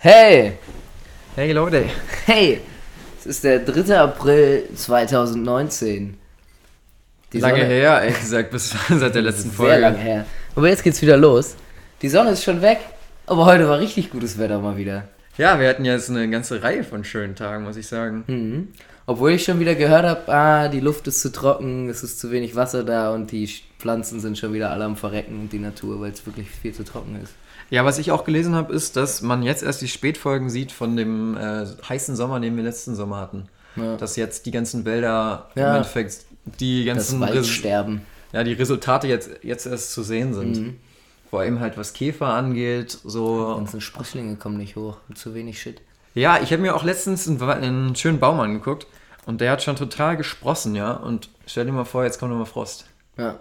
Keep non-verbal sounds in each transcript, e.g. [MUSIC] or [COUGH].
Hey! Hey Leute. Hey! Es ist der 3. April 2019. Die lange Sonne- her, ehrlich gesagt, bis [LAUGHS] seit der letzten Folge. Sehr lange her. Aber jetzt geht's wieder los. Die Sonne ist schon weg, aber heute war richtig gutes Wetter mal wieder. Ja, wir hatten jetzt eine ganze Reihe von schönen Tagen, muss ich sagen. Mhm. Obwohl ich schon wieder gehört habe, ah, die Luft ist zu trocken, es ist zu wenig Wasser da und die Pflanzen sind schon wieder alle am Verrecken und die Natur, weil es wirklich viel zu trocken ist. Ja, was ich auch gelesen habe, ist, dass man jetzt erst die Spätfolgen sieht von dem äh, heißen Sommer, den wir letzten Sommer hatten. Ja. Dass jetzt die ganzen Wälder Ja. im Endeffekt die Das ganzen Res Waldsterben. ja, die Resultate jetzt, jetzt erst zu sehen sind. Mhm. Vor allem halt was Käfer angeht, Die so. ganzen Sprösslinge kommen nicht hoch, zu wenig Shit. Ja, ich habe mir auch letztens einen, einen schönen Baum angeguckt und der hat schon total gesprossen, ja. Und stell dir mal vor, jetzt kommt nochmal Frost. Ja.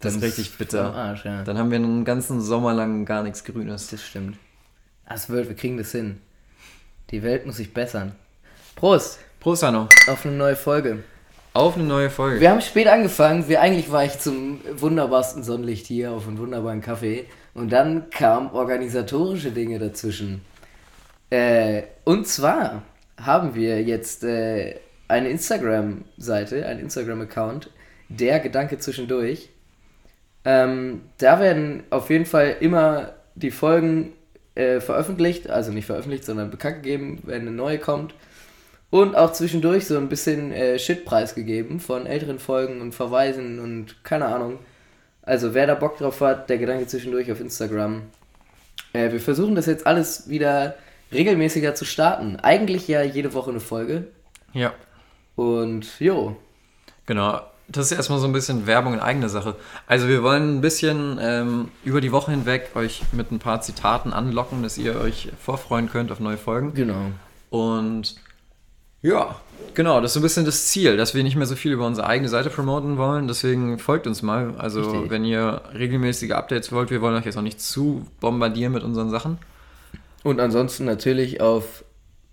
Das ist richtig bitter. Arsch, ja. Dann haben wir einen ganzen Sommer lang gar nichts Grünes. Das stimmt. Das wird, wir kriegen das hin. Die Welt muss sich bessern. Prost Prost, Hanno. auf eine neue Folge. Auf eine neue Folge. Wir haben spät angefangen. Wir, eigentlich war ich zum wunderbarsten Sonnenlicht hier auf einen wunderbaren Kaffee. Und dann kamen organisatorische Dinge dazwischen. Äh, und zwar haben wir jetzt äh, eine Instagram-Seite, einen Instagram-Account, der Gedanke zwischendurch. Ähm, da werden auf jeden Fall immer die Folgen äh, veröffentlicht, also nicht veröffentlicht, sondern bekannt gegeben, wenn eine neue kommt. Und auch zwischendurch so ein bisschen äh, Shit preisgegeben von älteren Folgen und Verweisen und keine Ahnung. Also wer da Bock drauf hat, der Gedanke zwischendurch auf Instagram. Äh, wir versuchen das jetzt alles wieder regelmäßiger zu starten. Eigentlich ja jede Woche eine Folge. Ja, Und jo, genau. Das ist erstmal so ein bisschen Werbung in eigener Sache. Also wir wollen ein bisschen ähm, über die Woche hinweg euch mit ein paar Zitaten anlocken, dass ihr euch vorfreuen könnt auf neue Folgen. genau. Und ja, genau, das ist so ein bisschen das Ziel, dass wir nicht mehr so viel über unsere eigene Seite promoten wollen. Deswegen folgt uns mal. Also Richtig. wenn ihr regelmäßige Updates wollt, wir wollen euch jetzt auch nicht zu bombardieren mit unseren Sachen. Und ansonsten natürlich auf,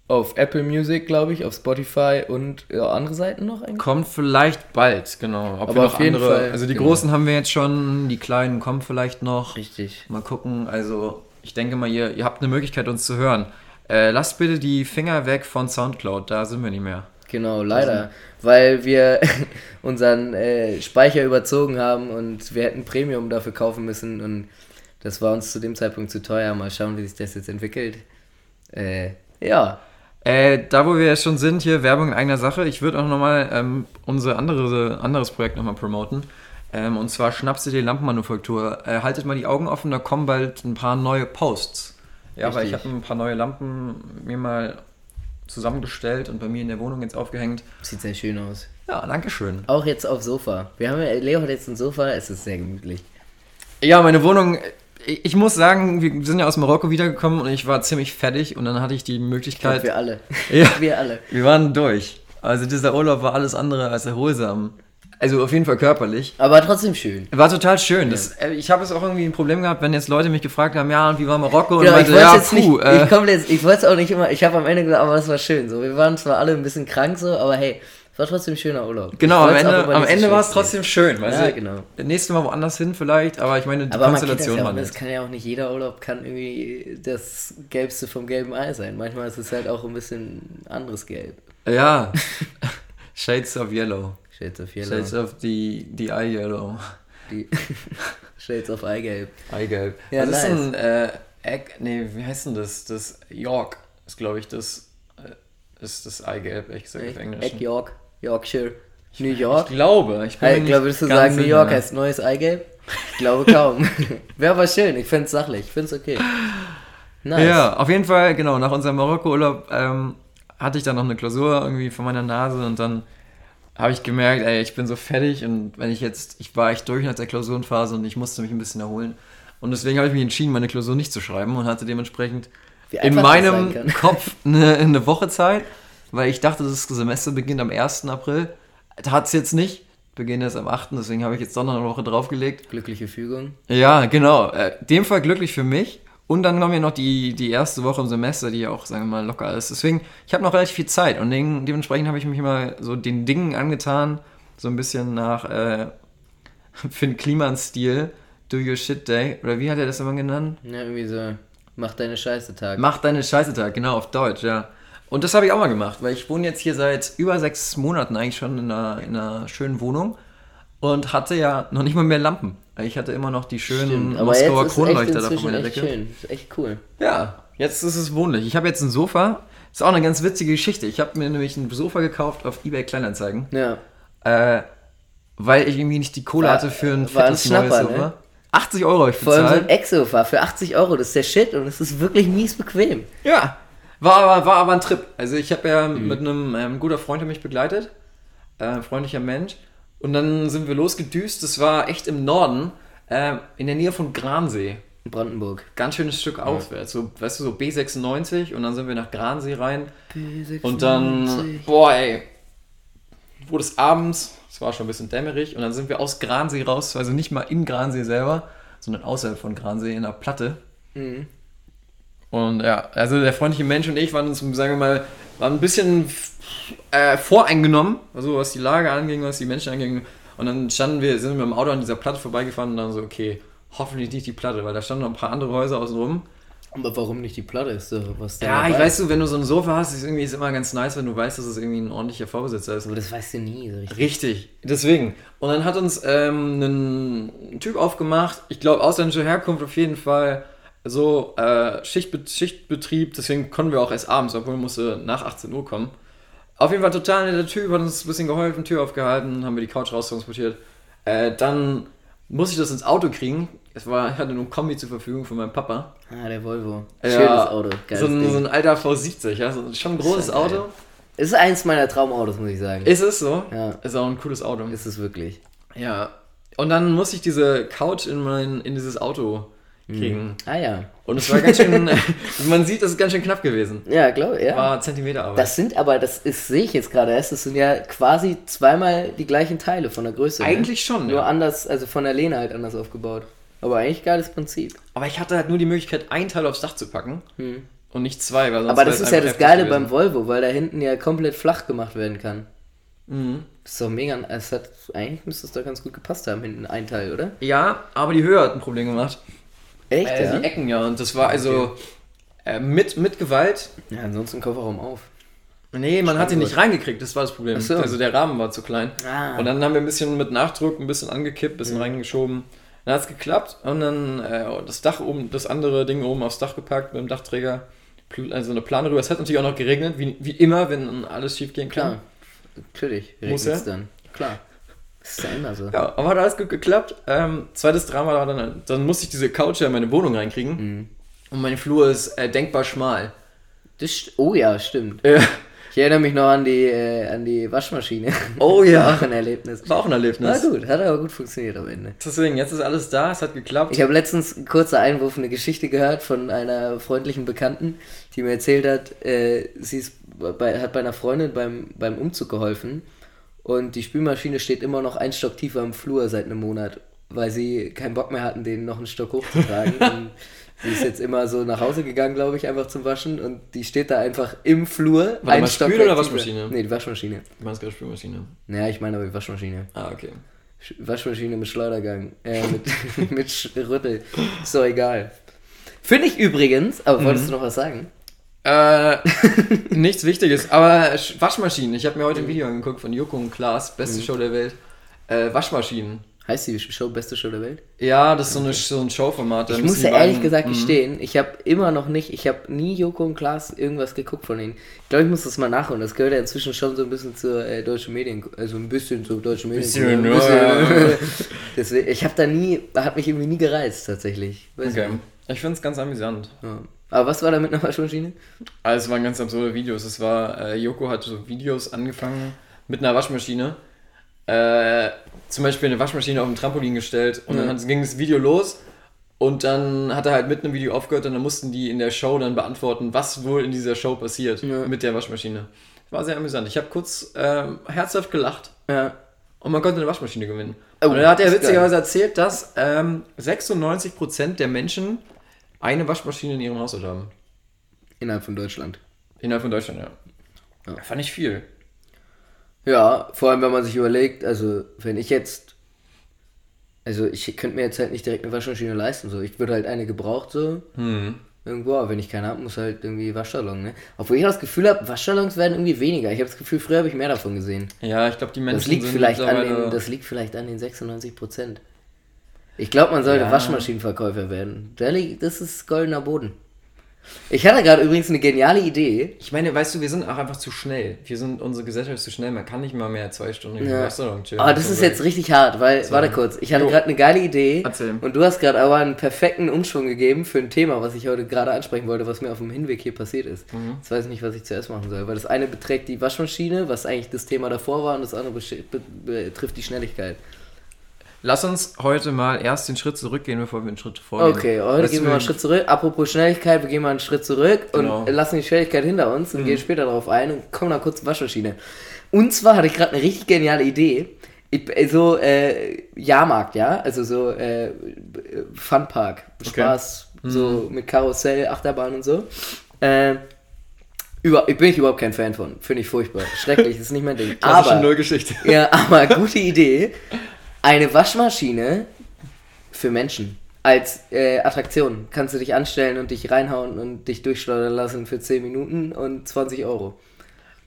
auf Apple Music, glaube ich, auf Spotify und ja, andere Seiten noch eigentlich. Kommt vielleicht bald, genau. Ob Aber auf jeden andere, Fall, also die genau. großen haben wir jetzt schon, die kleinen kommen vielleicht noch. Richtig. Mal gucken, also ich denke mal, ihr, ihr habt eine Möglichkeit, uns zu hören. Äh, lasst bitte die Finger weg von Soundcloud, da sind wir nicht mehr. Genau, leider. Weil wir [LAUGHS] unseren äh, Speicher überzogen haben und wir hätten Premium dafür kaufen müssen und das war uns zu dem Zeitpunkt zu teuer. Mal schauen, wie sich das jetzt entwickelt. Äh, ja. Äh, da wo wir jetzt schon sind, hier Werbung in eigener Sache, ich würde auch nochmal ähm, unser andere, anderes Projekt nochmal promoten. Ähm, und zwar Schnapse die Lampenmanufaktur. Äh, haltet mal die Augen offen, da kommen bald ein paar neue Posts. Ja, weil ich habe ein paar neue Lampen mir mal zusammengestellt und bei mir in der Wohnung jetzt aufgehängt. Sieht sehr schön aus. Ja, danke schön. Auch jetzt auf Sofa. Wir haben ja, Leo hat jetzt ein Sofa, es ist sehr gemütlich. Ja, meine Wohnung, ich ich muss sagen, wir sind ja aus Marokko wiedergekommen und ich war ziemlich fertig und dann hatte ich die Ich glaub, Möglichkeit. wir alle. [LAUGHS] Ja. Wir alle. Wir waren durch. Also dieser Urlaub war alles andere als erholsam. Also auf jeden Fall körperlich. Aber trotzdem schön. War total schön. Das, äh, ich habe es auch irgendwie ein Problem gehabt, wenn jetzt Leute mich gefragt haben, ja, und wie war Marokko? Und Genau, ich meinte, wollte ja, jetzt nicht, puh, äh, ich jetzt, ich wollte es auch nicht immer, ich habe am Ende gesagt, aber es war schön. So, wir waren zwar alle ein bisschen krank so, aber hey, es war trotzdem ein schöner Urlaub. genau, am Ende, am Ende war es trotzdem schön. Weißt Ja, du? genau. Nächstes Mal woanders hin vielleicht, aber ich meine, die Aber man kennt das Konstellation ja auch, war das nicht. kann ja auch nicht jeder Urlaub kann irgendwie das Gelbste vom gelben Ei sein. Manchmal ist es halt auch ein bisschen anderes Gelb. Ja. [LAUGHS] Shades of Yellow. Shades of Yellow. Shades of the, the Eye Yellow. Die [LAUGHS] Shades of Eigelb. Eigelb. Ja, das ist nice. ein äh, Egg, nee, wie heißt denn das? Das York ist, glaube ich, das äh, ist das Eigelb, ehrlich gesagt, auf Englisch. Egg York, Yorkshire, New York. Ich glaube, ich bin Hey, ich nicht glaube, würdest du sagen, New. York heißt neues Eigelb? Ich glaube kaum. [LAUGHS] Wäre aber schön, ich find's sachlich, ich find's okay. Nice. Ja, auf jeden Fall, genau, nach unserem Marokko-Urlaub ähm, hatte ich dann noch eine Klausur irgendwie vor meiner Nase und dann habe ich gemerkt, ey, ich bin so fertig und wenn ich jetzt, ich war echt durch nach der Klausurenphase und ich musste mich ein bisschen erholen. Und deswegen habe ich mich entschieden, meine Klausur nicht zu schreiben und hatte dementsprechend in meinem. Kopf eine, eine Woche Zeit, weil ich dachte, das Semester beginnt am 1. April. Hat es jetzt nicht, beginnt erst am 8. Deswegen habe ich jetzt noch eine Woche draufgelegt. Glückliche Fügung. Ja, genau. Äh, in dem Fall glücklich für mich. Und dann kommen ja noch die, die erste Woche im Semester, die ja auch, sagen wir mal, locker ist. Deswegen, ich habe noch relativ viel Zeit und den, dementsprechend habe ich mich mal so den Dingen angetan, so ein bisschen nach äh, [LAUGHS] Finn Kliman-Stil, Do Your Shit Day. Oder wie hat er das immer genannt? Ja, irgendwie so. Mach deine Scheiße Tag. Mach deine Scheiße Tag, genau, auf Deutsch, ja. Und das habe ich auch mal gemacht, weil ich wohne jetzt hier seit über sechs Monaten eigentlich schon in einer, in einer schönen Wohnung und hatte ja noch nicht mal mehr Lampen. Ich hatte immer noch die schönen Stimmt, Moskauer Kronleuchter da von meiner Decke. schön. Ist echt cool. Ja, jetzt ist es wohnlich. Ich habe jetzt ein Sofa. Ist auch eine ganz witzige Geschichte. Ich habe mir nämlich ein Sofa gekauft auf eBay Kleinanzeigen, Ja. äh, weil ich irgendwie nicht die Kohle War- hatte für ein war ein fettes neues Sofa. ne? 80 Euro habe ich Vor allem so ein bezahlt. Ex-Sofa für 80 Euro, das ist der Shit und es ist wirklich mies bequem. Ja, war aber, war aber ein Trip. Also ich habe ja Mhm. mit einem ähm, guter Freund der mich begleitet, äh, freundlicher Mensch. Und dann sind wir losgedüst. Das war echt im Norden, äh, in der Nähe von Gransee. In Brandenburg. Ganz schönes Stück aufwärts. So, weißt du, so B96 und dann sind wir nach Gransee rein. Und dann, boah, ey, wurde es abends, es war schon ein bisschen dämmerig, und dann sind wir aus Gransee raus, also nicht mal in Gransee selber, sondern außerhalb von Gransee in der Platte. Mhm. Und ja, also der freundliche Mensch und ich waren uns, sagen wir mal, waren ein bisschen äh, voreingenommen, also was die Lage anging, was die Menschen anging. Und dann standen wir, sind wir mit dem Auto an dieser Platte vorbeigefahren und dann so, okay, hoffentlich nicht die Platte, weil da standen noch ein paar andere Häuser außen rum. Aber warum nicht die Platte? Ist was da Ja, ich dabei. weiß du, wenn du so ein Sofa hast, ist irgendwie ist immer ganz nice, wenn du weißt, dass es irgendwie ein ordentlicher Vorbesitzer ist. Aber das weißt du nie so richtig. Richtig, deswegen. Und dann hat uns ähm, ein Typ aufgemacht, ich glaube ausländische Herkunft auf jeden Fall, so äh, Schichtbe Schichtbetrieb, deswegen konnten wir auch erst abends, obwohl wir musste nach 18 Uhr kommen. Auf jeden Fall total netter Typ, hat uns ein bisschen geholfen, Tür aufgehalten, haben wir die Couch raustransportiert. Äh, dann musste ich das ins Auto kriegen. Es war, ich hatte nur ein Kombi zur Verfügung von meinem Papa. Ah, der Volvo. Ja, Schönes Auto. Geiles so, ein, so ein alter V70, ja, so, schon ein großes geil. Auto. Es ist eins meiner Traumautos, muss ich sagen. Ist es so? Ja. Ist auch ein cooles Auto. Ist es wirklich. Ja. Und dann musste ich diese Couch in mein, in dieses Auto kriegen. Ah ja. Und es war ganz schön, [LAUGHS] [LAUGHS] man sieht, es ist ganz schön knapp gewesen. Ja, glaube ja. War Zentimeterarbeit. Das sind aber, das ist, sehe ich jetzt gerade erst, das sind ja quasi zweimal die gleichen Teile von der Größe. ne? Eigentlich schon, Nur ja. anders, also von der Lehne halt anders aufgebaut. Aber eigentlich geiles Prinzip. Aber ich hatte halt nur die Möglichkeit, ein Teil aufs Dach zu packen und nicht zwei. Weil sonst Hm. Aber das ist ja das Geile gewesen. beim Volvo, weil da hinten ja komplett flach gemacht werden kann. Mhm. Das ist doch mega, es hat, eigentlich müsste es da ganz gut gepasst haben, hinten ein Teil, oder? Ja, aber die Höhe hat ein Problem gemacht. Echt, Äh, ja? Die Ecken, ja. Und das war also äh, mit, mit Gewalt. Ja, ansonsten Kofferraum auf. Nee, man hat ihn nicht reingekriegt, das war das Problem. So. Also der Rahmen war zu klein. Ah. Und dann haben wir ein bisschen mit Nachdruck, ein bisschen angekippt, ein bisschen reingeschoben. Dann hat es geklappt und dann äh, das Dach oben, das andere Ding oben aufs Dach gepackt mit dem Dachtträger. Pl- Also eine Plane rüber. Es hat natürlich auch noch geregnet, wie, wie immer, wenn alles schief gehen kann. Klar. Natürlich, Muss regnet's er? dann. Klar. Das ist ja immer so. Ja, aber hat alles gut geklappt. Ähm, zweites Drama war dann, dann musste ich diese Couch ja in meine Wohnung reinkriegen. Mhm. Und mein Flur ist äh, denkbar schmal. Das oh ja, stimmt. Ja. Ich erinnere mich noch an die, äh, an die Waschmaschine. Oh ja. Auch ein Erlebnis. War auch ein Na Erlebnis. gut, hat aber gut funktioniert am Ende. Deswegen, jetzt ist alles da, es hat geklappt. Ich habe letztens, ein kurzer Einwurf, eine Geschichte gehört von einer freundlichen Bekannten, die mir erzählt hat, äh, sie ist bei, hat bei einer Freundin beim, beim Umzug geholfen und die Spülmaschine steht immer noch ein Stock tiefer im Flur seit einem Monat, weil sie keinen Bock mehr hatten, den noch einen Stock hochzutragen. [LAUGHS] und sie ist jetzt immer so nach Hause gegangen, glaube ich, einfach zum Waschen und die steht da einfach im Flur. Warte mal, Spül- oder tiefer. Waschmaschine? Nee, die Waschmaschine. Du meinst gerade Spülmaschine. Naja, ich meine aber die Waschmaschine. Ah, okay. Sch- Waschmaschine mit Schleudergang. Äh, mit, [LAUGHS] mit Rüttel. Ist doch egal. Finde ich übrigens, aber wolltest du noch was sagen? Äh, nichts Wichtiges, aber Sch- Waschmaschinen. Ich habe mir heute ein Video angeguckt von Joko und Klaas, beste Show der Welt. Äh, Waschmaschinen. Heißt die Show Beste Show der Welt? Ja, das ist so, eine, so ein Showformat. Ich muss ja ehrlich beiden- gesagt Mhm. gestehen, ich habe immer noch nicht, ich habe nie Joko und Klaas irgendwas geguckt von ihnen. Ich glaube, ich muss das mal nachholen. Das gehört ja inzwischen schon so ein bisschen zur äh, deutschen Medien, also ein bisschen zur deutschen Medien. Bisschen. [LAUGHS] Deswegen, ich habe da nie, hat mich irgendwie nie gereizt tatsächlich. Weiß Okay. nicht. Ich finde es ganz amüsant. Ja. Aber was war da mit einer Waschmaschine? Also es waren ganz absurde Videos. Es war, äh, Joko hat so Videos angefangen mit einer Waschmaschine. Äh, zum Beispiel eine Waschmaschine auf dem Trampolin gestellt und dann Ja. hat, ging das Video los und dann hat er halt mitten im Video aufgehört und dann mussten die in der Show dann beantworten, was wohl in dieser Show passiert Ja. mit der Waschmaschine. War sehr amüsant. Ich habe kurz ähm, herzhaft gelacht Ja. und man konnte eine Waschmaschine gewinnen. Oh, und dann hat er witzigerweise erzählt, dass ähm, 96% der Menschen eine Waschmaschine in ihrem Haushalt haben. Innerhalb von Deutschland. Innerhalb von Deutschland, ja. Ja. Fand ich viel. Ja, vor allem wenn man sich überlegt, also wenn ich jetzt, also ich könnte mir jetzt halt nicht direkt eine Waschmaschine leisten, so ich würde halt eine gebraucht so Hm. Irgendwo, aber wenn ich keine habe, muss halt irgendwie Waschsalon, ne? Obwohl ich das Gefühl habe, Waschsalons werden irgendwie weniger. Ich habe das Gefühl, früher habe ich mehr davon gesehen. Ja, ich glaube, die Menschen Das liegt, sind vielleicht an den, das liegt vielleicht an den 96 Prozent. Ich glaube, man sollte Ja. Waschmaschinenverkäufer werden. Das ist goldener Boden. Ich hatte gerade übrigens eine geniale Idee. Ich meine, weißt du, wir sind auch einfach zu schnell. Wir sind, unsere Gesellschaft ist zu schnell. Man kann nicht mal mehr zwei Stunden im Ja. Restaurant chillen. Aber das ist jetzt richtig hart, weil, warte kurz, ich hatte gerade eine geile Idee Erzähl. und du hast gerade aber einen perfekten Umschwung gegeben für ein Thema, was ich heute gerade ansprechen wollte, was mir auf dem Hinweg hier passiert ist. Mhm. Jetzt weiß ich nicht, was ich zuerst machen soll, weil das eine beträgt die Waschmaschine, was eigentlich das Thema davor war, und das andere betrifft die Schnelligkeit. Lass uns heute mal erst den Schritt zurückgehen, bevor wir einen Schritt vorgehen. Okay, heute Weißt gehen wir mal einen Schritt zurück. Apropos Schnelligkeit, wir gehen mal einen Schritt zurück Genau. und lassen die Schnelligkeit hinter uns und gehen später darauf ein und kommen dann kurz zur Waschmaschine. Und zwar hatte ich gerade eine richtig geniale Idee. Ich, so äh, Jahrmarkt, ja, also so äh, Funpark, Spaß, so mit Karussell, Achterbahn und so. Äh, über, ich bin ich überhaupt kein Fan von, finde ich furchtbar, schrecklich, ist nicht mein Ding. [LAUGHS] Klassische Aber Nullgeschichte. ja, aber gute Idee. Eine Waschmaschine für Menschen. Als äh, Attraktion. Kannst du dich anstellen und dich reinhauen und dich durchschleudern lassen für 10 Minuten und 20 Euro.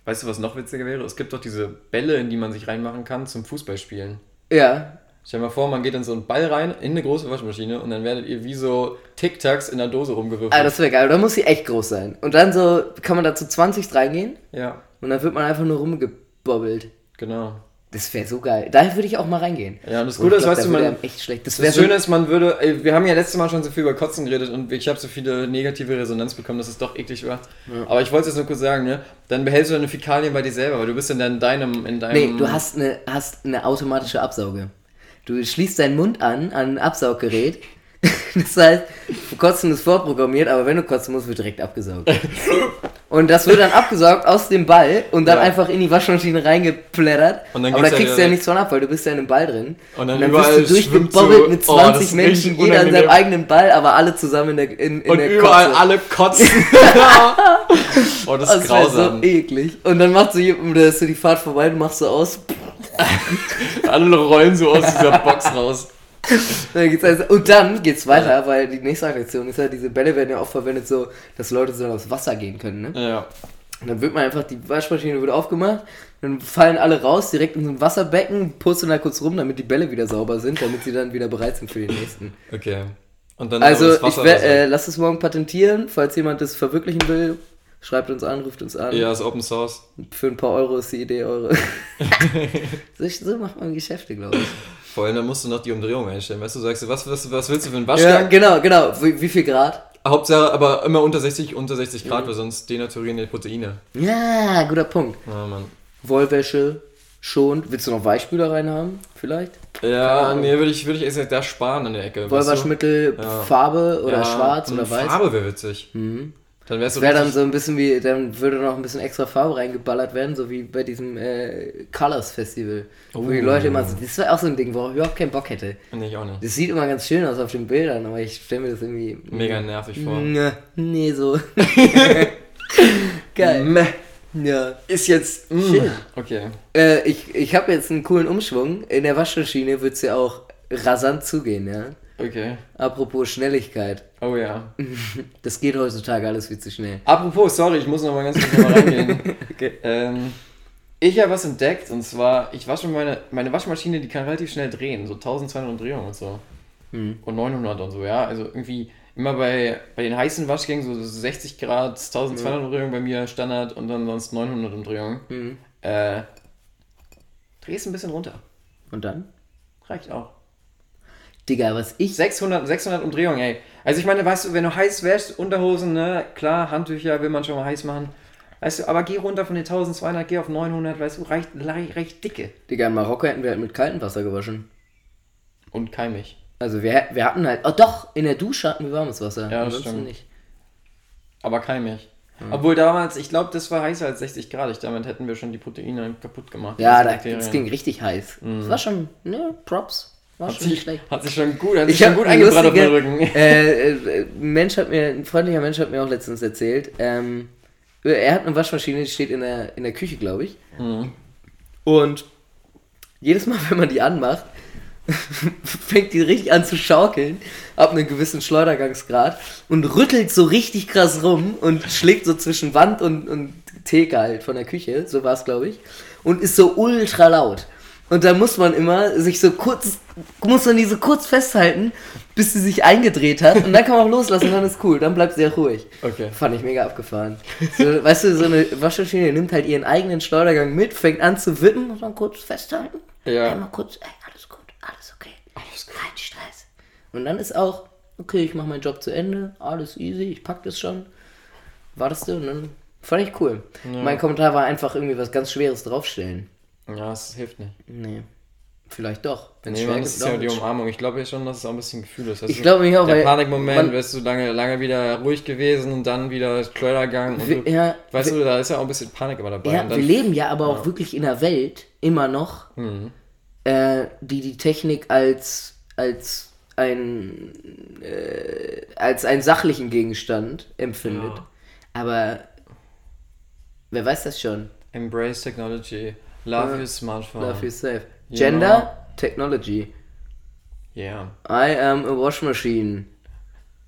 Weißt du, was noch witziger wäre? Es gibt doch diese Bälle, in die man sich reinmachen kann zum Fußballspielen. Ja. Stell dir mal vor, man geht in so einen Ball rein, in eine große Waschmaschine und dann werdet ihr wie so Tic-Tacs in der Dose rumgewürfelt. Ah, das wäre geil. Da muss sie echt groß sein. Und dann so kann man da zu 20 reingehen ja, und dann wird man einfach nur rumgebobbelt. genau. Das wäre so geil. Da würde ich auch mal reingehen. Ja, und das Gute ist, weißt du, man, echt schlecht. Das Das so Schöne ist, man würde, wir haben ja letztes Mal schon so viel über Kotzen geredet und ich habe so viele negative Resonanz bekommen, dass es doch eklig war. Aber ich wollte es jetzt nur kurz sagen, ne? Dann behältst du deine Fäkalien bei dir selber, weil du bist in dein- deinem, in deinem. Nee, du hast eine, hast eine automatische Absauge. Du schließt deinen Mund an, an ein Absauggerät. [LAUGHS] Das heißt, Kotzen ist vorprogrammiert, aber wenn du kotzen musst, wird direkt abgesaugt. [LAUGHS] Und das wird dann abgesaugt aus dem Ball und dann Ja. einfach in die Waschmaschine reingeplättert. Und dann aber da kriegst du ja nichts von ab, weil du bist ja in einem Ball drin. Und dann bist überall du schwimmt durchgebobbelt so- mit Oh, das 20 ist Menschen, jeder in seinem eigenen Ball, aber alle zusammen in der, in, in und der überall Kotze. alle kotzen. [LAUGHS] oh, das ist Das wäre so grausam. eklig. Und dann so jemand, da ist so die Fahrt vorbei, du machst so aus, alle rollen so aus dieser Box raus. [LAUGHS] Dann also, und dann geht's weiter, weil die nächste Attraktion ist ja, diese Bälle werden ja auch verwendet, so, dass Leute so aufs Wasser gehen können. Ne? Ja. Und dann wird man einfach, die Waschmaschine wird aufgemacht, dann fallen alle raus, direkt in so ein Wasserbecken, purzeln da kurz rum, damit die Bälle wieder sauber sind, damit sie dann wieder bereit sind für den nächsten. Okay. Und dann Also, ich wer, raus. äh, lasst es morgen patentieren, falls jemand das verwirklichen will. Schreibt uns an, ruft uns an. Ja, ist Open Source. Für ein paar Euro ist die Idee eure. [LAUGHS] [LAUGHS] so macht man Geschäfte, glaube ich. Vor allem, dann musst du noch die Umdrehung einstellen. Weißt du, sagst du, was, was, was willst du für einen Ja, Waschgang? genau, genau. Wie, wie viel Grad? Hauptsache, aber immer unter 60, unter 60 Grad, weil sonst denaturieren die Proteine. Ja, guter Punkt. Ja, Mann. Wollwäsche schont. Willst du noch Weichspüler reinhaben? Vielleicht? Ja, nee, würde ich, würde ich erst da sparen an der Ecke. Wollwaschmittel, Ja. Farbe oder Ja, schwarz mh, oder weiß? Farbe wäre witzig. Mhm. Dann wärst du Das wäre dann so ein bisschen wie, dann würde noch ein bisschen extra Farbe reingeballert werden, so wie bei diesem äh, Colors Festival. Wo die Oh. Leute immer so, das wäre auch so ein Ding, worauf ich überhaupt keinen Bock hätte. Nee, ich auch nicht. Das sieht immer ganz schön aus auf den Bildern, aber ich stelle mir das irgendwie. Mega nervig vor. Nee, nee so. [LAUGHS] Geil. Meh. Ja. Ist jetzt. mm. Schön. Okay. Äh, ich ich habe jetzt einen coolen Umschwung. In der Waschmaschine wird es ja auch rasant zugehen, ja. Okay. Apropos Schnelligkeit. Oh ja. [LAUGHS] Das geht heutzutage alles viel zu schnell. Apropos, sorry, ich muss noch mal ganz kurz noch mal reingehen. [LAUGHS] Okay. ähm, ich habe was entdeckt und zwar, ich wasche meine, meine Waschmaschine, die kann relativ schnell drehen, so 1200 Umdrehungen und so. Hm. Und 900 und so, ja. Also irgendwie immer bei, bei den heißen Waschgängen so 60 Grad, 1200 Umdrehungen bei mir Standard und dann sonst 900 Umdrehungen. Mhm. Äh, drehst ein bisschen runter. Und dann? Reicht auch. Digga, was ich. 600, 600 Umdrehungen, ey. Also ich meine, weißt du, wenn du heiß wäschst, Unterhosen, ne, klar, Handtücher will man schon mal heiß machen. Weißt du, aber geh runter von den 1200, geh auf 900, weißt du, reicht, reicht, dicke. Digga, in Marokko hätten wir halt mit kaltem Wasser gewaschen. Und keimig. Also wir, wir hatten halt. Oh doch, in der Dusche hatten wir warmes Wasser. Ja, das stimmt. nicht. Aber keimig. Obwohl damals, ich glaube, das war heißer als 60 Grad. Ich, damit hätten wir schon die Proteine kaputt gemacht. Ja, da, das ging richtig heiß. Das war schon, ne, Props. War hat schon nicht sich, schlecht. hat sich schon gut, hat sich Ich schon hab gut eingebrannt auf den Rücken. äh, äh, ein Mensch hat mir, ein freundlicher Mensch hat mir auch letztens erzählt, ähm, er hat eine Waschmaschine, die steht in der, in der Küche, glaube ich. Mhm. Und jedes Mal, [LAUGHS] wenn man die anmacht, [LAUGHS] fängt die richtig an zu schaukeln, ab einem gewissen Schleudergangsgrad und rüttelt so richtig krass rum und schlägt so zwischen Wand und, und Theke halt von der Küche, so war es glaube ich, und ist so ultra laut. Und da muss man immer sich so kurz, muss man die so kurz festhalten, bis sie sich eingedreht hat. Und dann kann man auch loslassen, dann ist cool, dann bleibt sie ja ruhig. Okay. Fand ich mega abgefahren. So, weißt du, so eine Waschmaschine nimmt halt ihren eigenen Schleudergang mit, fängt an zu wippen und dann kurz festhalten. Ja. Einmal kurz, ey, alles gut, alles okay. Alles gut. Kein Stress. Und dann ist auch, okay, ich mache meinen Job zu Ende, alles easy, ich pack das schon. Wartest du? Und dann fand ich cool. Mein Kommentar war einfach irgendwie was ganz Schweres draufstellen. Ja, es hilft nicht. Nee. Vielleicht doch. Wenn Nee, man, das ist ja die Umarmung. Ich glaube ja schon, dass es auch ein bisschen Gefühl ist. Weißt Ich du, glaube mich auch, Der Panikmoment, wärst du lange, lange wieder ruhig gewesen und dann wieder Schleudergang. Und Wir- du, ja, weißt du, da ist ja auch ein bisschen Panik immer dabei. Ja, und wir dann, leben ja aber auch wirklich in einer Welt immer noch, Mhm. äh, die die Technik als, als, ein, äh, als einen sachlichen Gegenstand empfindet. Ja. Aber wer weiß das schon? Embrace Technology. Love your smartphone. Love yourself. Ja. Gender, Technology. Yeah. I am a wash machine.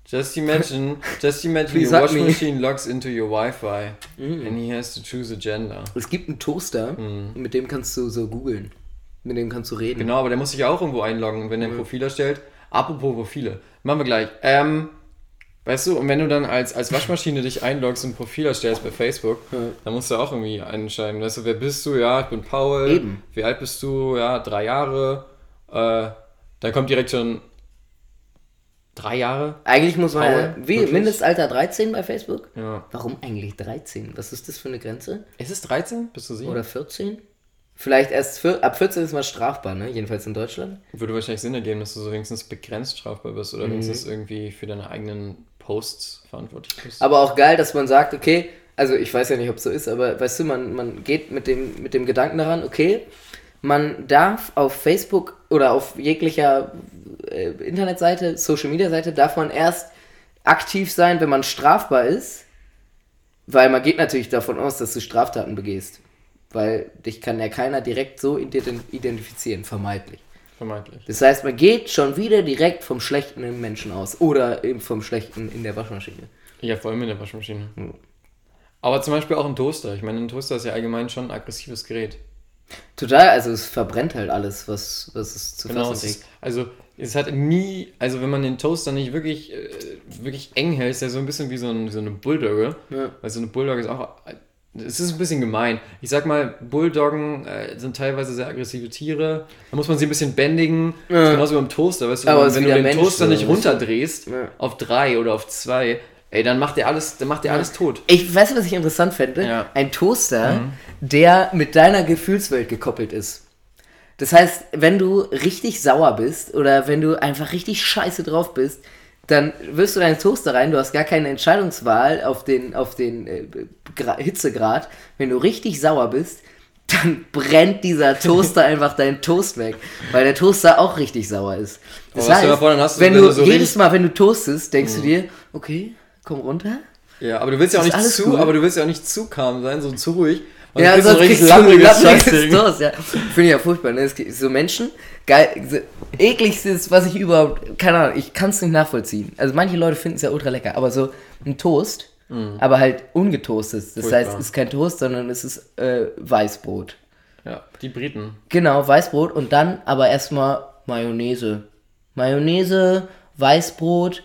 Just imagine, [LAUGHS] just imagine Please your me. machine logs into your Wi-Fi and he has to choose a gender. Es gibt einen Toaster, mit dem kannst du so googeln. Mit dem kannst du reden. Genau, aber der muss sich auch irgendwo einloggen, wenn er ein Profil erstellt. Apropos Profile. Machen wir gleich. Ähm, weißt du, und wenn du dann als, als Waschmaschine dich einloggst und ein Profil erstellst bei Facebook, dann musst du auch irgendwie entscheiden. Weißt du, wer bist du? Ja, ich bin Paul. Eben. Wie alt bist du? Ja, drei Jahre. Äh, dann kommt direkt schon drei Jahre. Eigentlich muss man ja, Paul, wie, wirklich? Mindestalter 13 bei Facebook? Ja. Warum eigentlich 13? Was ist das für eine Grenze? Ist es 13? Bist du sicher? Oder 14? Vielleicht erst für, ab 14 ist man strafbar, ne? Jedenfalls in Deutschland. Würde wahrscheinlich Sinn ergeben, dass du so wenigstens begrenzt strafbar bist Mhm. oder wenigstens irgendwie für deine eigenen Posts verantwortlich bist. Aber auch geil, dass man sagt, okay, also ich weiß ja nicht, ob es so ist, aber weißt du, man, man geht mit dem, mit dem Gedanken daran, okay, man darf auf Facebook oder auf jeglicher äh, Internetseite, Social Media Seite, darf man erst aktiv sein, wenn man strafbar ist, weil man geht natürlich davon aus, dass du Straftaten begehst. Weil dich kann ja keiner direkt so ident- identifizieren, vermeintlich. Vermeintlich. Das heißt, man geht schon wieder direkt vom Schlechten im Menschen aus. Oder eben vom Schlechten in der Waschmaschine. Ja, vor allem in der Waschmaschine. Aber zum Beispiel auch ein Toaster. Ich meine, ein Toaster ist ja allgemein schon ein aggressives Gerät. Total, also es verbrennt halt alles, was, was es zu Genau, fassen ist, also es hat nie, also wenn man den Toaster nicht wirklich, äh, wirklich eng hält, ist er so ein bisschen wie so, ein, so eine Bulldogge. Ja. Weil so eine Bulldogge ist auch, es ist ein bisschen gemein. Ich sag mal, Bulldoggen äh, sind teilweise sehr aggressive Tiere. Da muss man sie ein bisschen bändigen. Das ist genauso wie beim Toaster, weißt du, Aber wenn, du den Mensch, Toaster nicht runterdrehst Ja. auf drei oder auf zwei, ey, dann macht der alles, dann macht der alles tot. Ich weiß, was ich interessant fände. Ja. Ein Toaster, der mit deiner Gefühlswelt gekoppelt ist. Das heißt, wenn du richtig sauer bist oder wenn du einfach richtig scheiße drauf bist, dann wirst du deinen Toaster rein, du hast gar keine Entscheidungswahl auf den, auf den äh, Gra Hitzegrad. Wenn du richtig sauer bist, dann brennt dieser Toaster [LAUGHS] einfach deinen Toast weg, weil der Toaster auch richtig sauer ist. Das dann hast du- wenn du, so jedes Mhm. Mal, wenn du toastest, denkst du dir, okay, komm runter. Ja, aber du willst ja auch nicht zu, cool? aber du willst ja auch nicht zu calm sein, so zu ruhig. Und Ja, sonst so ein kriegst du lammriges lammriges. Toast, ja. Finde ich ja furchtbar, ne? So Menschen, geil, so, ekligstes, was ich überhaupt, keine Ahnung, ich kann es nicht nachvollziehen. Also manche Leute finden es ja ultra lecker, aber so ein Toast, aber halt ungetoastet. Das Mhm. Furchtbar. heißt, es ist kein Toast, sondern es ist äh, Weißbrot. Ja, die Briten. Genau, Weißbrot und dann aber erstmal Mayonnaise. Mayonnaise, Weißbrot,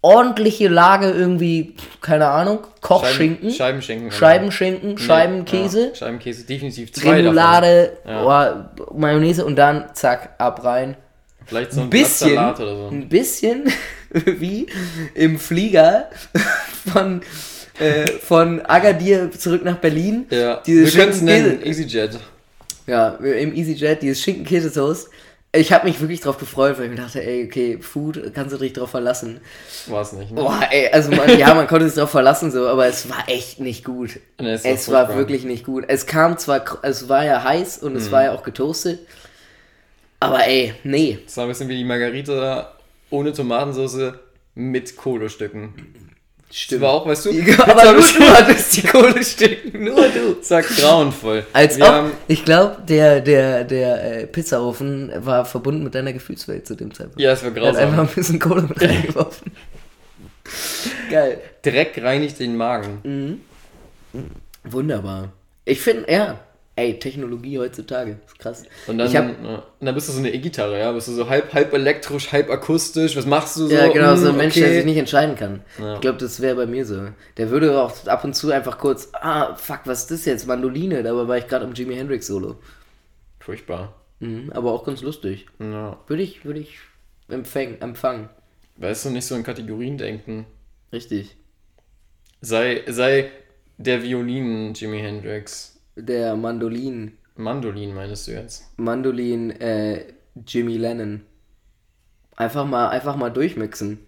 ordentliche Lage irgendwie, keine Ahnung, Kochschinken, Scheiben, Scheibenschinken. genau. Scheibenschinken, Nee, Scheibenkäse. Ja, Scheibenkäse, definitiv zwei Remoulade, Ja. oh, Mayonnaise und dann zack, ab rein. Vielleicht so ein Bisschen, Blattsalat oder so. ein bisschen [LAUGHS] wie im Flieger von, äh, von Agadir zurück nach Berlin. Ja, wir können es nennen, EasyJet. Ja, im EasyJet, dieses Schinken-Käse-Toast. Ich habe mich wirklich drauf gefreut, weil ich mir dachte, ey, okay, Food, kannst du dich drauf verlassen. War es nicht, ne? Boah, ey, also man, ja, man konnte sich drauf verlassen, so, aber es war echt nicht gut. Nee, es es war war wirklich nicht gut. Es kam zwar, es war ja heiß und Mhm. es war ja auch getoastet, aber ey, nee. Das war ein bisschen wie die Margarita ohne Tomatensauce mit Kohlestücken. Stimmt. Das war auch, weißt du, Ja, aber nur du hattest die Kohle stecken. Nur du. Sag grauenvoll. Als Wir ob, ich glaube, der, der, der äh, Pizzaofen war verbunden mit deiner Gefühlswelt zu dem Zeitpunkt. ja, es war Er hat einfach grausam. ein bisschen Kohle mit reingeworfen. [LAUGHS] Geil. Dreck reinigt den Magen. Wunderbar. Ich finde, ja. Ey, Technologie heutzutage. Ist krass. Und dann, hab, ja, und dann bist du so eine E-Gitarre, ja? Bist du so halb, halb elektrisch, halb akustisch. Was machst du so? ja, genau, so Hm, ein Mensch, der sich nicht entscheiden kann. Ja. Ich glaube, das wäre bei mir so. Der würde auch ab und zu einfach kurz, ah, fuck, was ist das jetzt? Mandoline, dabei war ich gerade am Jimi Hendrix Solo. Furchtbar. Mhm, aber auch ganz lustig. Ja. Würde ich, würde ich empfang, empfangen. Weißt du, nicht so in Kategorien denken. Richtig. Sei, sei der Violin Jimi Hendrix. Der Mandolin, Mandolin meinst du jetzt? Mandolin, äh, Jimmy Lennon. Einfach mal, einfach mal durchmixen.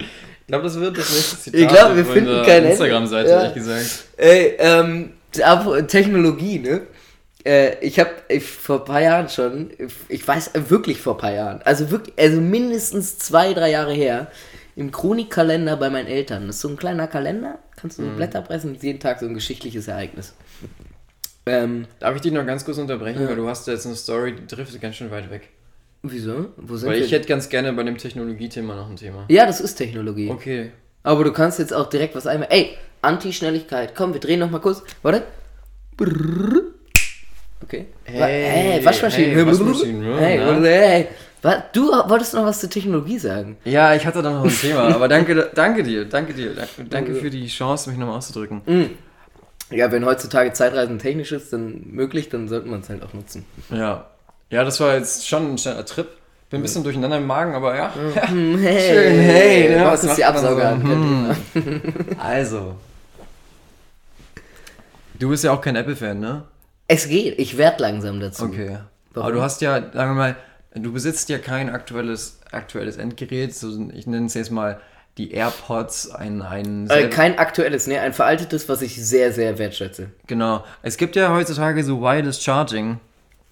Ich glaube, das wird das nächste Zitat Ich glaub, wir finden unserer kein Ende. Instagram-Seite, Ja. ehrlich gesagt. Ey, ähm, Technologie, ne? Äh, ich habe vor ein paar Jahren schon, ich weiß äh, wirklich vor ein paar Jahren, also wirklich, also mindestens zwei, drei Jahre her, im Chronikkalender bei meinen Eltern. Das ist so ein kleiner Kalender, kannst du so Blätter pressen, jeden Tag so ein geschichtliches Ereignis. Ähm, Darf ich dich noch ganz kurz unterbrechen, weil du hast jetzt eine Story, die driftet ganz schön weit weg. wieso? Wo sind Weil wir? ich hätte ganz gerne bei dem Technologiethema noch ein Thema. ja, das ist Technologie. Okay. Aber du kannst jetzt auch direkt was einmal. Ey, Anti-Schnelligkeit. Komm, wir drehen noch mal kurz. Warte. Okay. Hey, hey, Waschmaschinen. hey, Waschmaschinen, ja, Hey, hey. Du wolltest noch was zur Technologie sagen. Ja, ich hatte da noch ein Thema, aber danke, [LAUGHS] danke dir, danke dir, danke, danke für die Chance, mich nochmal auszudrücken. Ja, wenn heutzutage Zeitreisen technisch ist, dann möglich, dann sollte man es halt auch nutzen. Ja. Ja, das war jetzt schon ein schneller Trip. Bin ein bisschen durcheinander im Magen, aber ja. [LAUGHS] Hey, Schön, hey, ne, mach was uns die Absauger so? Thema. [LAUGHS] Also. Du bist ja auch kein Apple-Fan, ne? Es geht, ich werde langsam dazu. Okay. Warum? Aber du hast ja, sagen wir mal, du besitzt ja kein aktuelles, aktuelles Endgerät, so, ich nenne es jetzt mal die AirPods, ein, ein Äh, kein aktuelles, ne, ein veraltetes, was ich sehr, sehr wertschätze. genau. Es gibt ja heutzutage so Wireless Charging.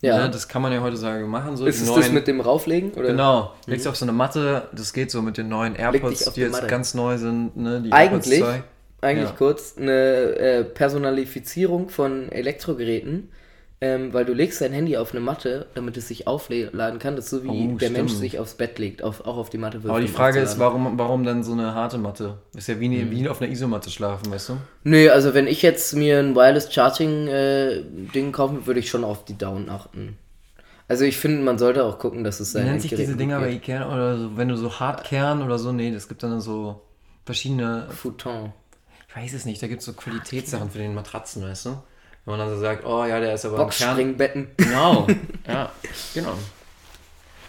Ja. Ne? Das kann man ja heutzutage machen. So Ist es das mit dem Rauflegen? Oder? Genau, legst du auf so eine Matte, das geht so mit den neuen AirPods, die die jetzt Matte. ganz neu sind, ne? Die Eigentlich, AirPods 2. eigentlich Ja. kurz, eine äh, Personalifizierung von Elektrogeräten, ähm, weil du legst dein Handy auf eine Matte, damit es sich aufladen kann. Das ist so wie Oh, der Mensch stimmt. sich aufs Bett legt, auf, auch auf die Matte wirft. Aber die Frage ist, warum, warum dann so eine harte Matte? Ist ja wie, Mhm. wie auf einer Isomatte schlafen, weißt du? Nö, also wenn ich jetzt mir ein Wireless Charging äh, Ding kaufen, würde ich schon auf die Down achten. Also ich finde, man sollte auch gucken, dass es sein Nennt sich diese Dinger bei. Ikea oder so, wenn du so Hartkern oder so, nee, es gibt dann so verschiedene, Futon. ich weiß es nicht, da gibt es so Qualitätssachen für den Matratzen, weißt du? Wenn man dann so sagt, oh ja, der ist aber. Boxspringbetten. Genau, [LAUGHS] ja, genau.